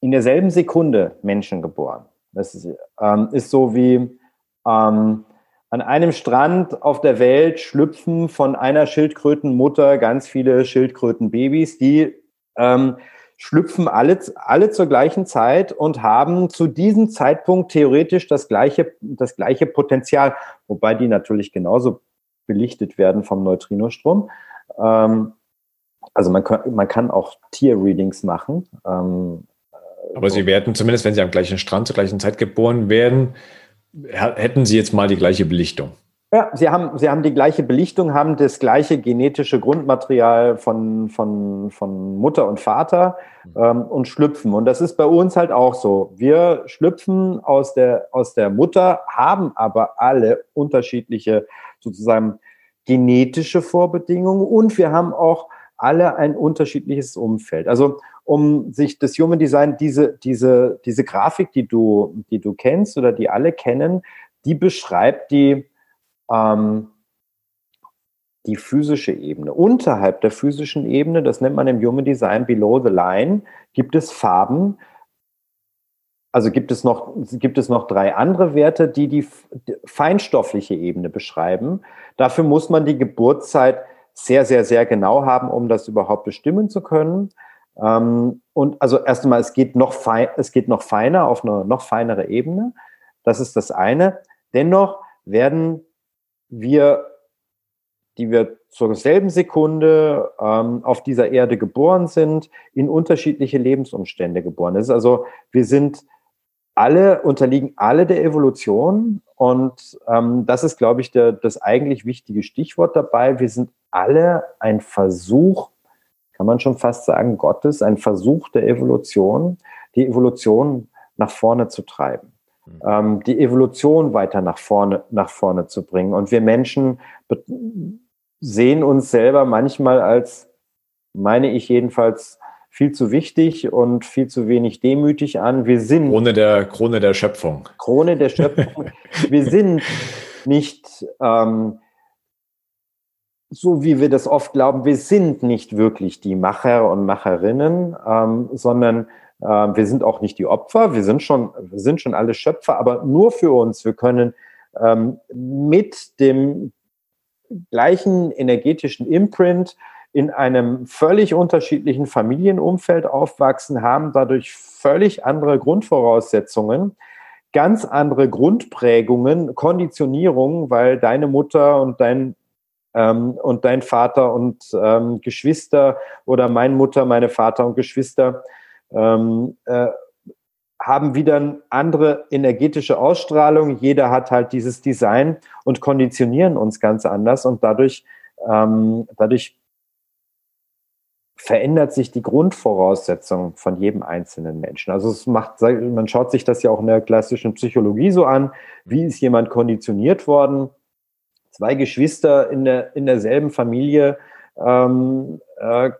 in derselben Sekunde Menschen geboren. Das ist, ähm, ist so wie ähm, an einem Strand auf der Welt schlüpfen von einer Schildkrötenmutter ganz viele Schildkrötenbabys, die ähm, schlüpfen alle, alle zur gleichen Zeit und haben zu diesem Zeitpunkt theoretisch das gleiche, das gleiche Potenzial, wobei die natürlich genauso belichtet werden vom Neutrinostrom. Ähm, also man kann, man kann auch Tier-Readings machen. Ähm, Aber sie werden zumindest, wenn sie am gleichen Strand zur gleichen Zeit geboren werden, hätten sie jetzt mal die gleiche Belichtung. Ja, sie haben, sie haben die gleiche Belichtung, haben das gleiche genetische Grundmaterial von, von, von Mutter und Vater ähm, und schlüpfen. Und das ist bei uns halt auch so. Wir schlüpfen aus der, aus der Mutter, haben aber alle unterschiedliche sozusagen genetische Vorbedingungen und wir haben auch alle ein unterschiedliches Umfeld. Also um sich das Human Design, diese, diese, diese Grafik, die du, die du kennst oder die alle kennen, die beschreibt die ähm, die physische Ebene. Unterhalb der physischen Ebene, das nennt man im Human Design Below the Line, gibt es Farben. also gibt es noch, gibt es noch drei andere Werte, die die feinstoffliche Ebene beschreiben. Dafür muss man die Geburtszeit sehr, sehr, sehr genau haben, um das überhaupt bestimmen zu können. Ähm, und also erst einmal, es geht noch fein, es geht noch feiner auf eine noch feinere Ebene. Das ist das eine. Dennoch werden wir, die wir zur selben Sekunde ähm, auf dieser Erde geboren sind, in unterschiedliche Lebensumstände geboren. Ist also, wir sind alle, unterliegen alle der Evolution. Und ähm, das ist, glaube ich, der, das eigentlich wichtige Stichwort dabei. Wir sind alle ein Versuch, kann man schon fast sagen, Gottes, ein Versuch der Evolution, die Evolution nach vorne zu treiben. Ähm, die Evolution weiter nach vorne, nach vorne zu bringen. Und wir Menschen sehen uns selber manchmal als, meine ich jedenfalls, viel zu wichtig und viel zu wenig demütig an. Wir sind Krone der Krone der Schöpfung. Krone der Schöpfung. wir sind nicht ähm, so, wie wir das oft glauben. Wir sind nicht wirklich die Macher und Macherinnen, ähm, sondern wir sind auch nicht die Opfer. Wir sind schon, wir sind schon alle Schöpfer, aber nur für uns. Wir können ähm, mit dem gleichen energetischen Imprint in einem völlig unterschiedlichen Familienumfeld aufwachsen, haben dadurch völlig andere Grundvoraussetzungen, ganz andere Grundprägungen, Konditionierungen, weil deine Mutter und dein ähm, und dein Vater und ähm, Geschwister oder meine Mutter, meine Vater und Geschwister ähm, äh, haben wieder andere energetische Ausstrahlung. Jeder hat halt dieses Design und konditionieren uns ganz anders und dadurch, ähm, dadurch verändert sich die Grundvoraussetzung von jedem einzelnen Menschen. Also es macht, man schaut sich das ja auch in der klassischen Psychologie so an, wie ist jemand konditioniert worden? Zwei Geschwister in, der, in derselben Familie ähm, äh,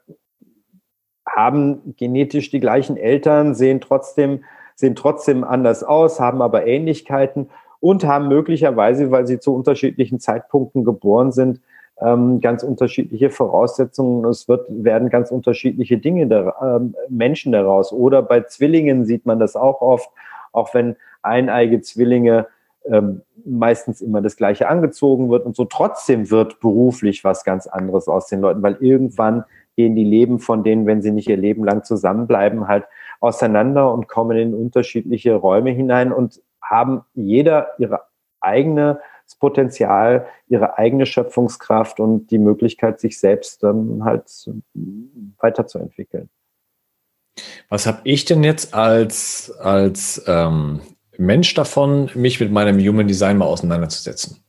haben genetisch die gleichen Eltern, sehen trotzdem, sehen trotzdem anders aus, haben aber Ähnlichkeiten und haben möglicherweise, weil sie zu unterschiedlichen Zeitpunkten geboren sind, ähm, ganz unterschiedliche Voraussetzungen. Es wird, werden ganz unterschiedliche Dinge der ähm, Menschen daraus. Oder bei Zwillingen sieht man das auch oft, auch wenn eineige Zwillinge ähm, meistens immer das Gleiche angezogen wird und so trotzdem wird beruflich was ganz anderes aus den Leuten, weil irgendwann gehen die Leben von denen, wenn sie nicht ihr Leben lang zusammenbleiben, halt auseinander und kommen in unterschiedliche Räume hinein und haben jeder ihre eigene das Potenzial, ihre eigene Schöpfungskraft und die Möglichkeit, sich selbst dann halt weiterzuentwickeln. Was habe ich denn jetzt als, als ähm, Mensch davon, mich mit meinem Human Design mal auseinanderzusetzen?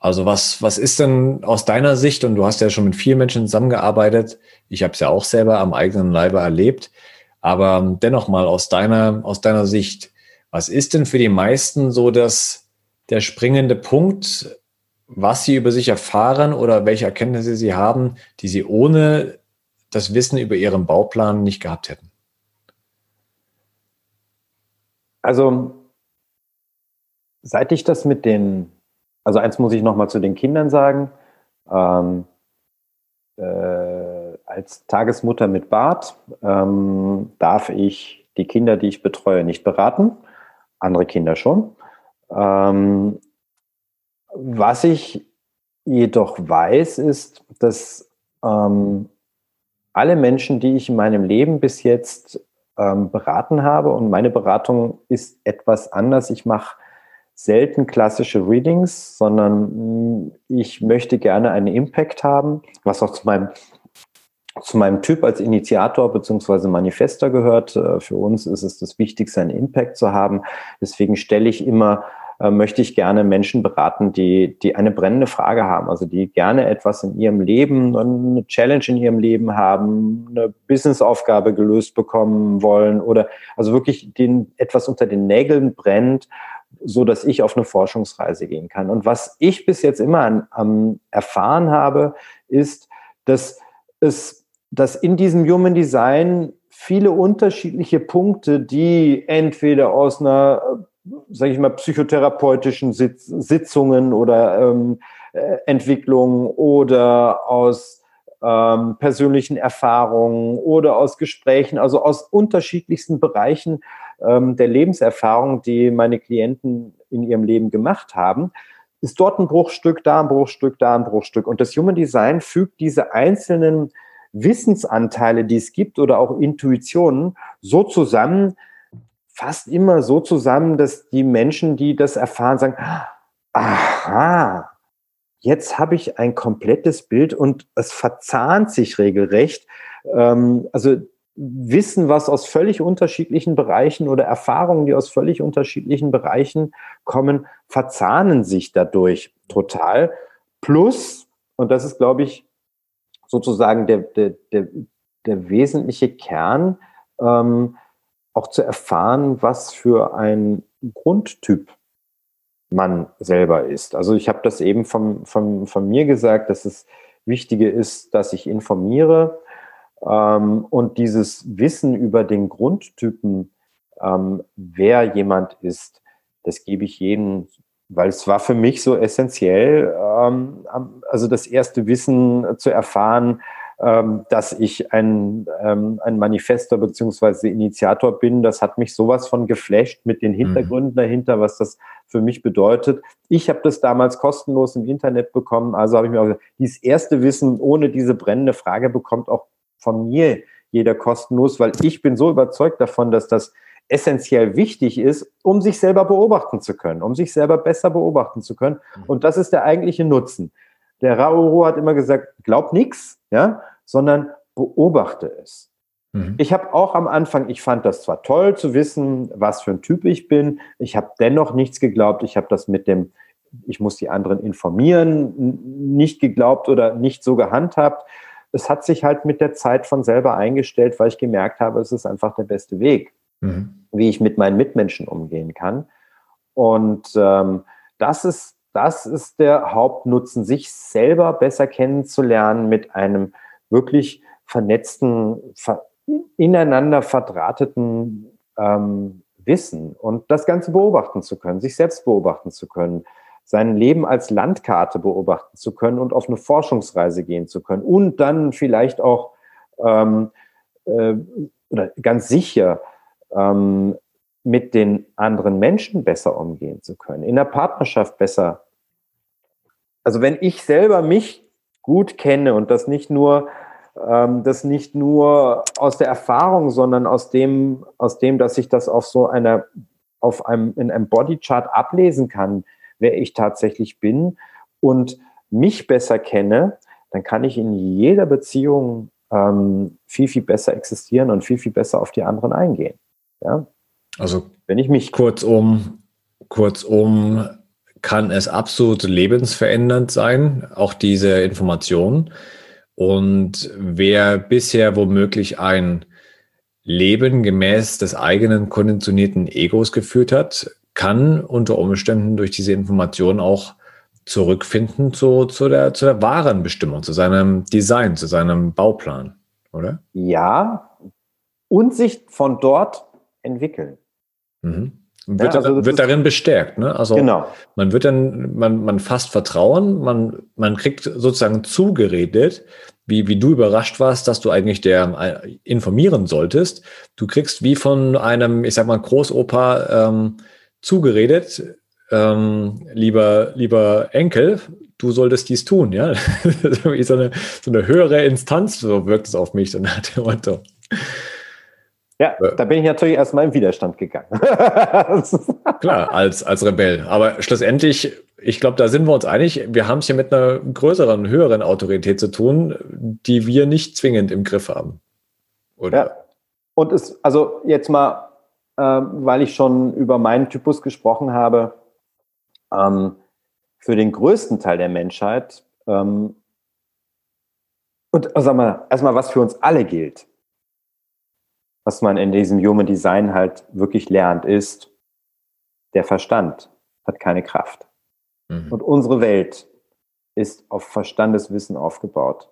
Also was, was ist denn aus deiner Sicht, und du hast ja schon mit vielen Menschen zusammengearbeitet, ich habe es ja auch selber am eigenen Leibe erlebt, aber dennoch mal aus deiner, aus deiner Sicht, was ist denn für die meisten so das, der springende Punkt, was sie über sich erfahren oder welche Erkenntnisse sie haben, die sie ohne das Wissen über ihren Bauplan nicht gehabt hätten? Also, seit ich das mit den, also eins muss ich nochmal zu den Kindern sagen, ähm, äh, als Tagesmutter mit Bart ähm, darf ich die Kinder, die ich betreue, nicht beraten, andere Kinder schon. Ähm, was ich jedoch weiß, ist, dass ähm, alle Menschen, die ich in meinem Leben bis jetzt ähm, beraten habe, und meine Beratung ist etwas anders. Ich mache selten klassische Readings, sondern mm, ich möchte gerne einen Impact haben, was auch zu meinem zu meinem Typ als Initiator bzw. Manifester gehört. Äh, für uns ist es das Wichtigste, einen Impact zu haben. Deswegen stelle ich immer äh, möchte ich gerne Menschen beraten, die, die eine brennende Frage haben, also die gerne etwas in ihrem Leben, eine Challenge in ihrem Leben haben, eine Businessaufgabe gelöst bekommen wollen oder also wirklich den, etwas unter den Nägeln brennt, so dass ich auf eine Forschungsreise gehen kann. Und was ich bis jetzt immer an, an erfahren habe, ist, dass es, dass in diesem Human Design viele unterschiedliche Punkte, die entweder aus einer sage ich mal, psychotherapeutischen Sitz Sitzungen oder ähm, äh, Entwicklungen oder aus ähm, persönlichen Erfahrungen oder aus Gesprächen, also aus unterschiedlichsten Bereichen ähm, der Lebenserfahrung, die meine Klienten in ihrem Leben gemacht haben, ist dort ein Bruchstück, da ein Bruchstück, da ein Bruchstück. Und das Human Design fügt diese einzelnen Wissensanteile, die es gibt oder auch Intuitionen so zusammen, fast immer so zusammen, dass die Menschen, die das erfahren, sagen, aha, jetzt habe ich ein komplettes Bild und es verzahnt sich regelrecht. Ähm, also Wissen, was aus völlig unterschiedlichen Bereichen oder Erfahrungen, die aus völlig unterschiedlichen Bereichen kommen, verzahnen sich dadurch total. Plus, und das ist, glaube ich, sozusagen der, der, der, der wesentliche Kern, ähm, auch zu erfahren, was für ein Grundtyp man selber ist. Also ich habe das eben von, von, von mir gesagt, dass es Wichtige ist, dass ich informiere und dieses Wissen über den Grundtypen, ähm, wer jemand ist, das gebe ich jedem, weil es war für mich so essentiell, ähm, also das erste Wissen zu erfahren, ähm, dass ich ein, ähm, ein Manifestor beziehungsweise Initiator bin. Das hat mich sowas von geflasht mit den mhm. Hintergründen mhm. dahinter, was das für mich bedeutet. Ich habe das damals kostenlos im Internet bekommen, also habe ich mir auch gesagt, dieses erste Wissen ohne diese brennende Frage bekommt auch von mir jeder kostenlos, weil ich bin so überzeugt davon, dass das essentiell wichtig ist, um sich selber beobachten zu können, um sich selber besser beobachten zu können. Mhm. Und das ist der eigentliche Nutzen. Der Rauro hat immer gesagt, glaub nichts, ja, sondern beobachte es. Mhm. Ich habe auch am Anfang, ich fand das zwar toll zu wissen, was für ein Typ ich bin, ich habe dennoch nichts geglaubt, ich habe das mit dem, ich muss die anderen informieren, nicht geglaubt oder nicht so gehandhabt. Es hat sich halt mit der Zeit von selber eingestellt, weil ich gemerkt habe, es ist einfach der beste Weg, mhm. wie ich mit meinen Mitmenschen umgehen kann. Und ähm, das ist das ist der Hauptnutzen, sich selber besser kennenzulernen mit einem wirklich vernetzten, ver ineinander verdrahteten ähm, Wissen und das Ganze beobachten zu können, sich selbst beobachten zu können, sein Leben als Landkarte beobachten zu können und auf eine Forschungsreise gehen zu können und dann vielleicht auch ähm, äh, oder ganz sicher ähm, mit den anderen Menschen besser umgehen zu können, in der Partnerschaft besser. Also wenn ich selber mich gut kenne und das nicht nur ähm, das nicht nur aus der Erfahrung, sondern aus dem, aus dem, dass ich das auf so einer, auf einem, in einem Bodychart ablesen kann, wer ich tatsächlich bin und mich besser kenne, dann kann ich in jeder Beziehung ähm, viel, viel besser existieren und viel, viel besser auf die anderen eingehen. Ja? Also, wenn ich mich kurzum, kurzum kann es absolut lebensverändernd sein, auch diese Information. Und wer bisher womöglich ein Leben gemäß des eigenen konditionierten Egos geführt hat, kann unter Umständen durch diese Information auch zurückfinden zu, zu, der, zu der wahren Bestimmung, zu seinem Design, zu seinem Bauplan, oder? Ja, und sich von dort entwickeln. Mhm. Wird, ja, also wird darin bestärkt, ne? Also genau. man wird dann, man, man fasst Vertrauen, man, man kriegt sozusagen zugeredet, wie, wie du überrascht warst, dass du eigentlich der äh, informieren solltest. Du kriegst wie von einem, ich sag mal, Großopa ähm, zugeredet, ähm, lieber, lieber Enkel, du solltest dies tun, ja. so eine, so eine höhere Instanz, so wirkt es auf mich, so nach dem Motto. Ja, da bin ich natürlich erstmal im Widerstand gegangen. Klar, als, als Rebell. Aber schlussendlich, ich glaube, da sind wir uns einig, wir haben es hier mit einer größeren, höheren Autorität zu tun, die wir nicht zwingend im Griff haben. Oder? Ja. Und es, also jetzt mal, äh, weil ich schon über meinen Typus gesprochen habe, ähm, für den größten Teil der Menschheit, ähm, und also, sag mal, erstmal, was für uns alle gilt, was man in diesem Human Design halt wirklich lernt, ist, der Verstand hat keine Kraft. Mhm. Und unsere Welt ist auf Verstandeswissen aufgebaut.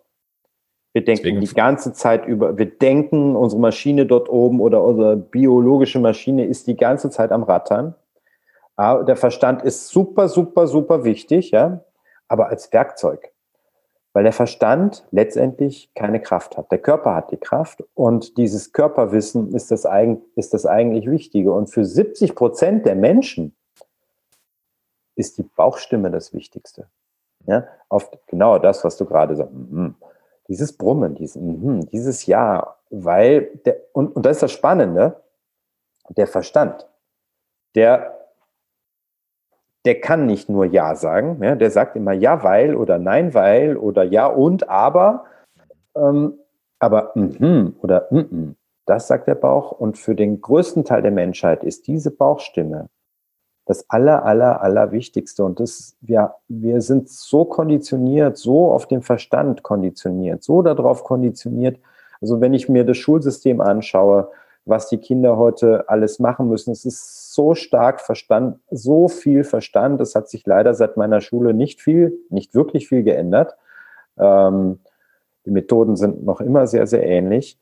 Wir denken Deswegen die ganze Zeit über, wir denken, unsere Maschine dort oben oder unsere biologische Maschine ist die ganze Zeit am Rattern. Aber der Verstand ist super, super, super wichtig, ja, aber als Werkzeug. weil der Verstand letztendlich keine Kraft hat. Der Körper hat die Kraft und dieses Körperwissen ist das, eigen, ist das eigentlich Wichtige. Und für 70 Prozent der Menschen ist die Bauchstimme das Wichtigste. Ja, auf genau das, was du gerade sagst. Dieses Brummen, dieses, mhm, dieses Ja, weil der, und, und das ist das Spannende, der Verstand, der der kann nicht nur Ja sagen, ja, der sagt immer Ja, weil oder Nein, weil oder Ja und aber. Ähm, aber mm oder mm das sagt der Bauch. Und für den größten Teil der Menschheit ist diese Bauchstimme das aller, aller, aller Wichtigste. Und das, wir, wir sind so konditioniert, so auf den Verstand konditioniert, so darauf konditioniert. Also wenn ich mir das Schulsystem anschaue, was die Kinder heute alles machen müssen. Es ist so stark Verstand, so viel Verstand. Es hat sich leider seit meiner Schule nicht viel, nicht wirklich viel geändert. Ähm, die Methoden sind noch immer sehr, sehr ähnlich.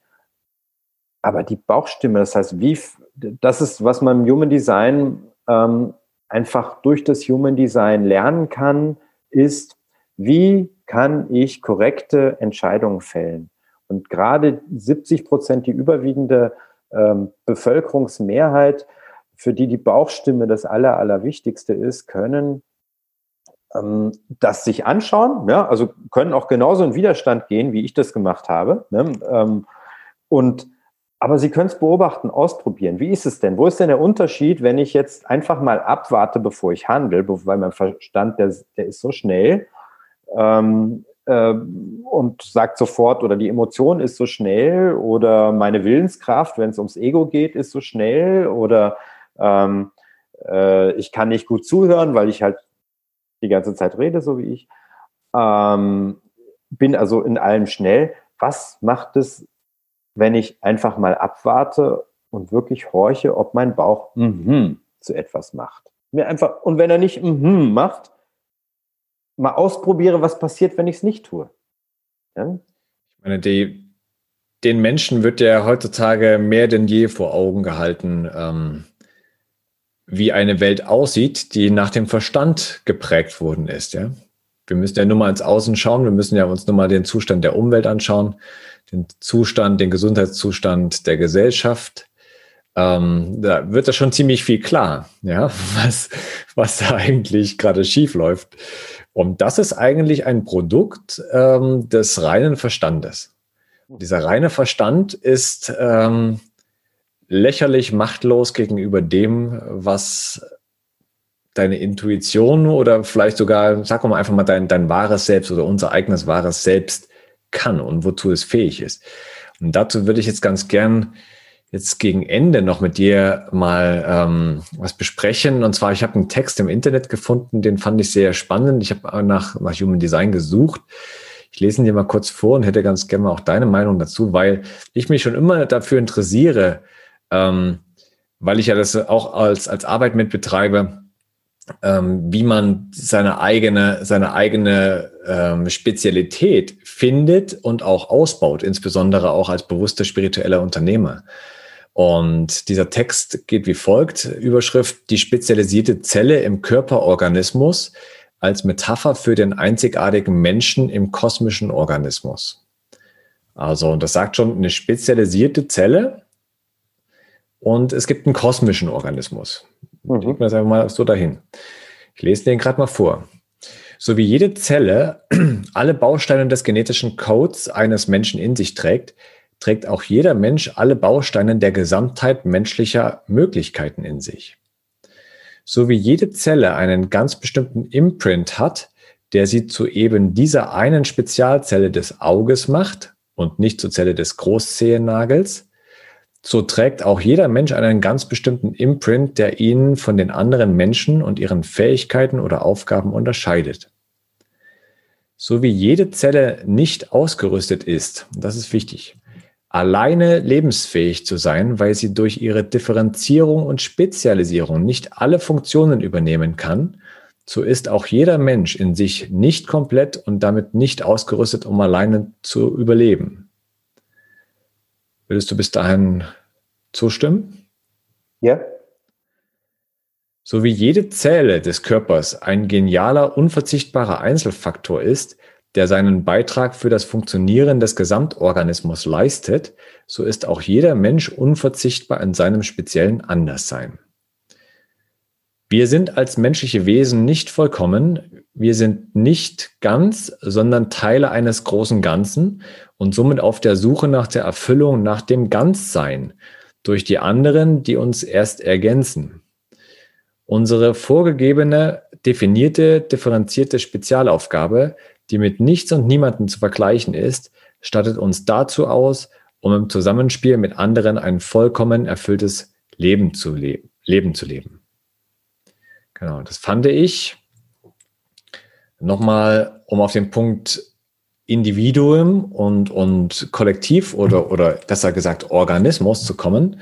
Aber die Bauchstimme, das heißt, wie, das ist, was man im Human Design ähm, einfach durch das Human Design lernen kann, ist, wie kann ich korrekte Entscheidungen fällen? Und gerade 70 Prozent, die überwiegende ähm, Bevölkerungsmehrheit, für die die Bauchstimme das Aller, Allerwichtigste ist, können ähm, das sich anschauen, ja, also können auch genauso in Widerstand gehen, wie ich das gemacht habe. Ne? Ähm, und aber Sie können es beobachten, ausprobieren. Wie ist es denn? Wo ist denn der Unterschied, wenn ich jetzt einfach mal abwarte, bevor ich handle, weil mein Verstand, der, der ist so schnell, ähm, äh, und sagt sofort, oder die Emotion ist so schnell, oder meine Willenskraft, wenn es ums Ego geht, ist so schnell, oder ähm, äh, ich kann nicht gut zuhören, weil ich halt die ganze Zeit rede, so wie ich. Ähm, bin also in allem schnell. Was macht es, wenn ich einfach mal abwarte und wirklich horche, ob mein Bauch mm zu etwas macht? Mir einfach, und wenn er nicht mm macht, mal ausprobiere, was passiert, wenn ich es nicht tue. Ja? Ich meine, die, den Menschen wird ja heutzutage mehr denn je vor Augen gehalten, ähm, wie eine Welt aussieht, die nach dem Verstand geprägt worden ist. Ja? Wir müssen ja nur mal ins Außen schauen, wir müssen ja uns nur mal den Zustand der Umwelt anschauen, den Zustand, den Gesundheitszustand der Gesellschaft. Ähm, da wird da schon ziemlich viel klar, ja, was, was da eigentlich gerade schief läuft. Und das ist eigentlich ein Produkt ähm, des reinen Verstandes. Dieser reine Verstand ist ähm, lächerlich machtlos gegenüber dem, was deine Intuition oder vielleicht sogar, sag mal einfach mal, dein, dein wahres Selbst oder unser eigenes wahres Selbst kann und wozu es fähig ist. Und dazu würde ich jetzt ganz gern jetzt gegen Ende noch mit dir mal ähm, was besprechen. Und zwar, ich habe einen Text im Internet gefunden, den fand ich sehr spannend. Ich habe nach, nach Human Design gesucht. Ich lese ihn dir mal kurz vor und hätte ganz gerne auch deine Meinung dazu, weil ich mich schon immer dafür interessiere, ähm, weil ich ja das auch als, als Arbeit mit betreibe, ähm, wie man seine eigene, seine eigene ähm, Spezialität findet und auch ausbaut, insbesondere auch als bewusster spiritueller Unternehmer. Und dieser Text geht wie folgt. Überschrift, die spezialisierte Zelle im Körperorganismus als Metapher für den einzigartigen Menschen im kosmischen Organismus. Also, und das sagt schon eine spezialisierte Zelle und es gibt einen kosmischen Organismus. Mhm. Legen wir das einfach mal so dahin. Ich lese den gerade mal vor. So wie jede Zelle alle Bausteine des genetischen Codes eines Menschen in sich trägt, trägt auch jeder Mensch alle Bausteine der Gesamtheit menschlicher Möglichkeiten in sich. So wie jede Zelle einen ganz bestimmten Imprint hat, der sie zu eben dieser einen Spezialzelle des Auges macht und nicht zur Zelle des Großzehennagels, so trägt auch jeder Mensch einen ganz bestimmten Imprint, der ihn von den anderen Menschen und ihren Fähigkeiten oder Aufgaben unterscheidet. So wie jede Zelle nicht ausgerüstet ist, das ist wichtig, alleine lebensfähig zu sein, weil sie durch ihre Differenzierung und Spezialisierung nicht alle Funktionen übernehmen kann, so ist auch jeder Mensch in sich nicht komplett und damit nicht ausgerüstet, um alleine zu überleben. Würdest du bis dahin zustimmen? Ja. So wie jede Zelle des Körpers ein genialer, unverzichtbarer Einzelfaktor ist, der seinen Beitrag für das Funktionieren des Gesamtorganismus leistet, so ist auch jeder Mensch unverzichtbar in seinem speziellen Anderssein. Wir sind als menschliche Wesen nicht vollkommen, wir sind nicht ganz, sondern Teile eines großen Ganzen und somit auf der Suche nach der Erfüllung, nach dem Ganzsein durch die anderen, die uns erst ergänzen. Unsere vorgegebene, definierte, differenzierte Spezialaufgabe, die mit nichts und niemandem zu vergleichen ist, stattet uns dazu aus, um im Zusammenspiel mit anderen ein vollkommen erfülltes Leben zu, le leben, zu leben. Genau, das fand ich nochmal, um auf den Punkt Individuum und, und Kollektiv oder, oder besser gesagt Organismus zu kommen,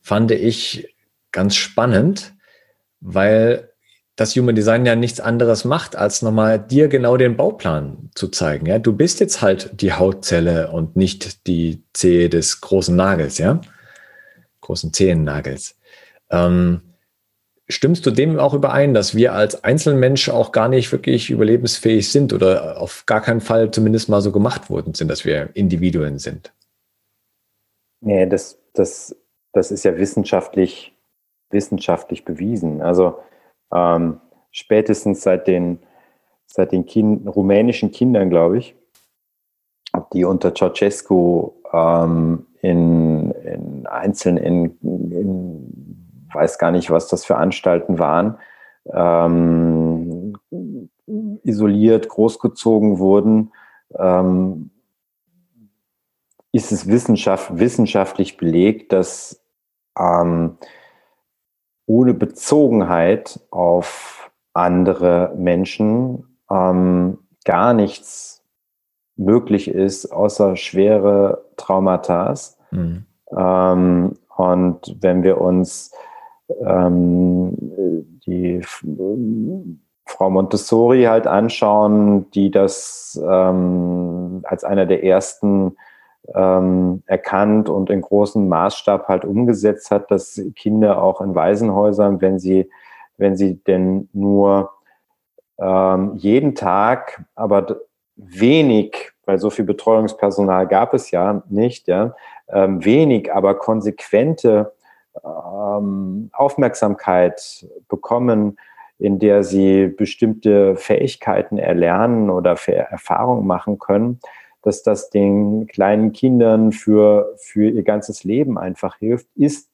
fand ich ganz spannend, weil das Human Design ja nichts anderes macht, als nochmal dir genau den Bauplan zu zeigen. Ja, du bist jetzt halt die Hautzelle und nicht die Zehe des großen Nagels, ja, großen Zehennagels. Ähm, Stimmst du dem auch überein, dass wir als Einzelmensch auch gar nicht wirklich überlebensfähig sind oder auf gar keinen Fall zumindest mal so gemacht worden sind, dass wir Individuen sind? Nee, das, das, das ist ja wissenschaftlich, wissenschaftlich bewiesen. Also ähm, spätestens seit den, seit den kind, rumänischen Kindern, glaube ich, die unter Ceausescu ähm, in, in einzeln in, in weiß gar nicht, was das für Anstalten waren, ähm, isoliert, großgezogen wurden, ähm, ist es wissenschaft, wissenschaftlich belegt, dass ähm, ohne Bezogenheit auf andere Menschen ähm, gar nichts möglich ist, außer schwere Traumata. Mhm. Ähm, und wenn wir uns ähm, die Frau Montessori halt anschauen, die das ähm, als einer der ersten ähm, erkannt und in großem Maßstab halt umgesetzt hat, dass Kinder auch in Waisenhäusern, wenn sie, wenn sie denn nur ähm, jeden Tag, aber wenig, weil so viel Betreuungspersonal gab es ja nicht, ja, ähm, wenig, aber konsequente ähm, Aufmerksamkeit bekommen, in der sie bestimmte Fähigkeiten erlernen oder Erfahrungen machen können, dass das den kleinen Kindern für, für ihr ganzes Leben einfach hilft, ist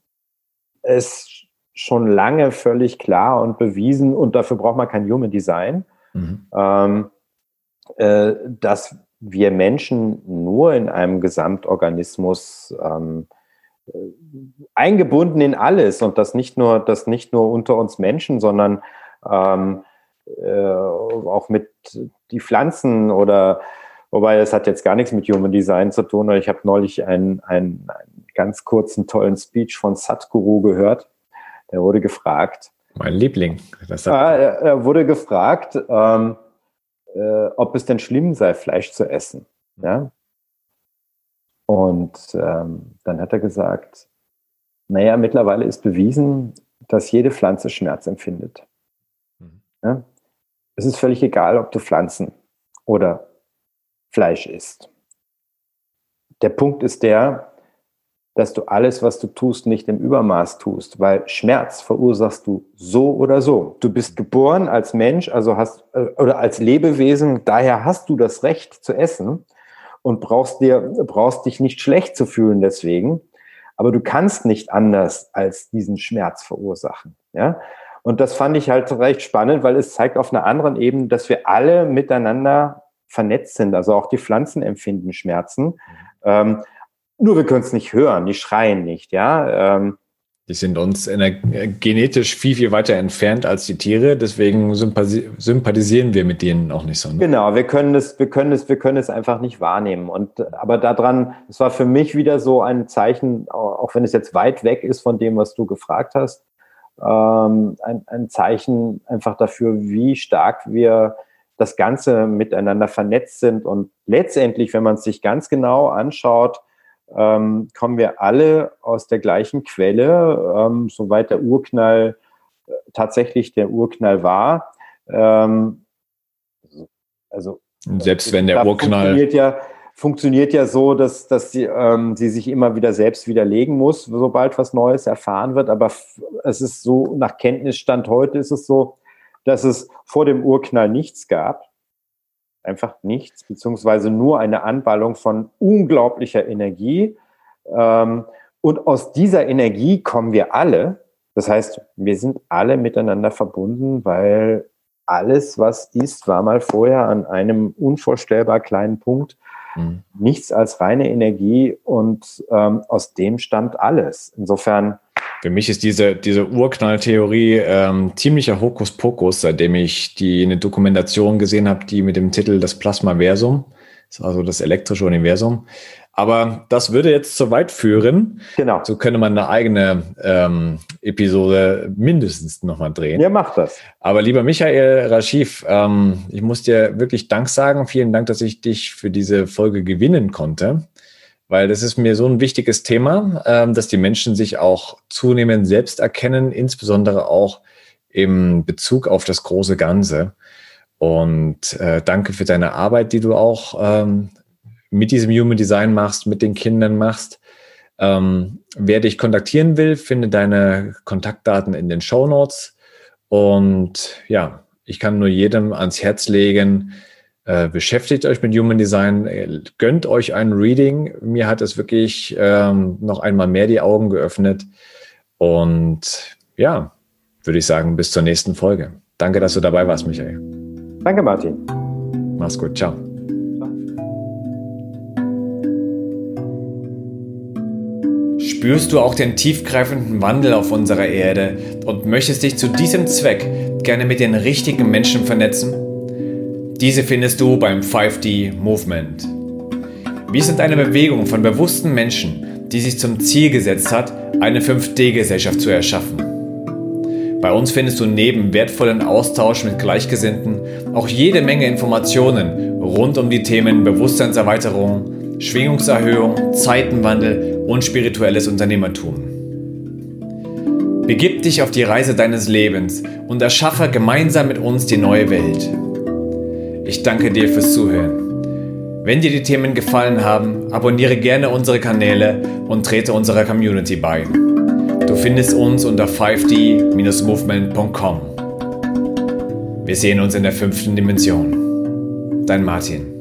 es schon lange völlig klar und bewiesen und dafür braucht man kein Human Design, mhm. ähm, äh, dass wir Menschen nur in einem Gesamtorganismus ähm, eingebunden in alles und das nicht nur, das nicht nur unter uns Menschen, sondern ähm, äh, auch mit die Pflanzen oder wobei das hat jetzt gar nichts mit Human Design zu tun. Ich habe neulich einen, einen, einen ganz kurzen, tollen Speech von Satguru gehört. Der wurde gefragt. Mein Liebling. Das er, er wurde gefragt, ähm, äh, ob es denn schlimm sei, Fleisch zu essen. Ja? Und ähm, dann hat er gesagt, naja, mittlerweile ist bewiesen, dass jede Pflanze Schmerz empfindet. Mhm. Ja? Es ist völlig egal, ob du Pflanzen oder Fleisch isst. Der Punkt ist der, dass du alles, was du tust, nicht im Übermaß tust, weil Schmerz verursachst du so oder so. Du bist geboren als Mensch, also hast äh, oder als Lebewesen, daher hast du das Recht zu essen und brauchst dir, brauchst dich nicht schlecht zu fühlen deswegen. Aber du kannst nicht anders als diesen Schmerz verursachen. Ja? Und das fand ich halt recht spannend, weil es zeigt auf einer anderen Ebene, dass wir alle miteinander vernetzt sind. Also auch die Pflanzen empfinden Schmerzen. Mhm. Ähm, nur wir können es nicht hören, die schreien nicht, ja. Ähm, die sind uns genetisch viel, viel weiter entfernt als die Tiere, deswegen sympathisieren wir mit denen auch nicht so. Ne? Genau, wir können es, wir können es, wir können es einfach nicht wahrnehmen. Und aber daran, es war für mich wieder so ein Zeichen, auch wenn es jetzt weit weg ist von dem, was du gefragt hast, ähm, ein, ein Zeichen einfach dafür, wie stark wir das Ganze miteinander vernetzt sind. Und letztendlich, wenn man es sich ganz genau anschaut, ähm, kommen wir alle aus der gleichen Quelle, ähm, soweit der Urknall äh, tatsächlich der Urknall war. Ähm, also Selbst wenn der Urknall. Funktioniert ja, funktioniert ja so, dass, dass sie, ähm, sie sich immer wieder selbst widerlegen muss, sobald was Neues erfahren wird. Aber es ist so, nach Kenntnisstand heute ist es so, dass es vor dem Urknall nichts gab. Einfach nichts, beziehungsweise nur eine Anballung von unglaublicher Energie. Ähm, und aus dieser Energie kommen wir alle. Das heißt, wir sind alle miteinander verbunden, weil alles, was ist, war mal vorher an einem unvorstellbar kleinen Punkt mhm. nichts als reine Energie und ähm, aus dem stammt alles. Insofern. Für mich ist diese, diese Urknalltheorie ähm, ziemlicher Hokuspokus, seitdem ich die eine Dokumentation gesehen habe, die mit dem Titel Das Plasmaversum, also das elektrische Universum, aber das würde jetzt zu weit führen. Genau. So könnte man eine eigene ähm, Episode mindestens nochmal drehen. Ja, macht das. Aber lieber Michael Raschif, ähm, ich muss dir wirklich Dank sagen. Vielen Dank, dass ich dich für diese Folge gewinnen konnte. Weil das ist mir so ein wichtiges Thema, ähm, dass die Menschen sich auch zunehmend selbst erkennen, insbesondere auch im Bezug auf das große Ganze. Und äh, danke für deine Arbeit, die du auch ähm, mit diesem Human Design machst, mit den Kindern machst. Ähm, wer dich kontaktieren will, finde deine Kontaktdaten in den Show Notes. Und ja, ich kann nur jedem ans Herz legen, äh, beschäftigt euch mit Human Design, äh, gönnt euch ein Reading. Mir hat es wirklich ähm, noch einmal mehr die Augen geöffnet. Und ja, würde ich sagen, bis zur nächsten Folge. Danke, dass du dabei warst, Michael. Danke, Martin. Mach's gut. Ciao. Spürst du auch den tiefgreifenden Wandel auf unserer Erde und möchtest dich zu diesem Zweck gerne mit den richtigen Menschen vernetzen? Diese findest du beim 5D Movement. Wir sind eine Bewegung von bewussten Menschen, die sich zum Ziel gesetzt hat, eine 5D-Gesellschaft zu erschaffen. Bei uns findest du neben wertvollen Austausch mit Gleichgesinnten auch jede Menge Informationen rund um die Themen Bewusstseinserweiterung, Schwingungserhöhung, Zeitenwandel und spirituelles Unternehmertum. Begib dich auf die Reise deines Lebens und erschaffe gemeinsam mit uns die neue Welt. Ich danke dir fürs Zuhören. Wenn dir die Themen gefallen haben, abonniere gerne unsere Kanäle und trete unserer Community bei. Du findest uns unter 5d-movement.com. Wir sehen uns in der fünften Dimension. Dein Martin.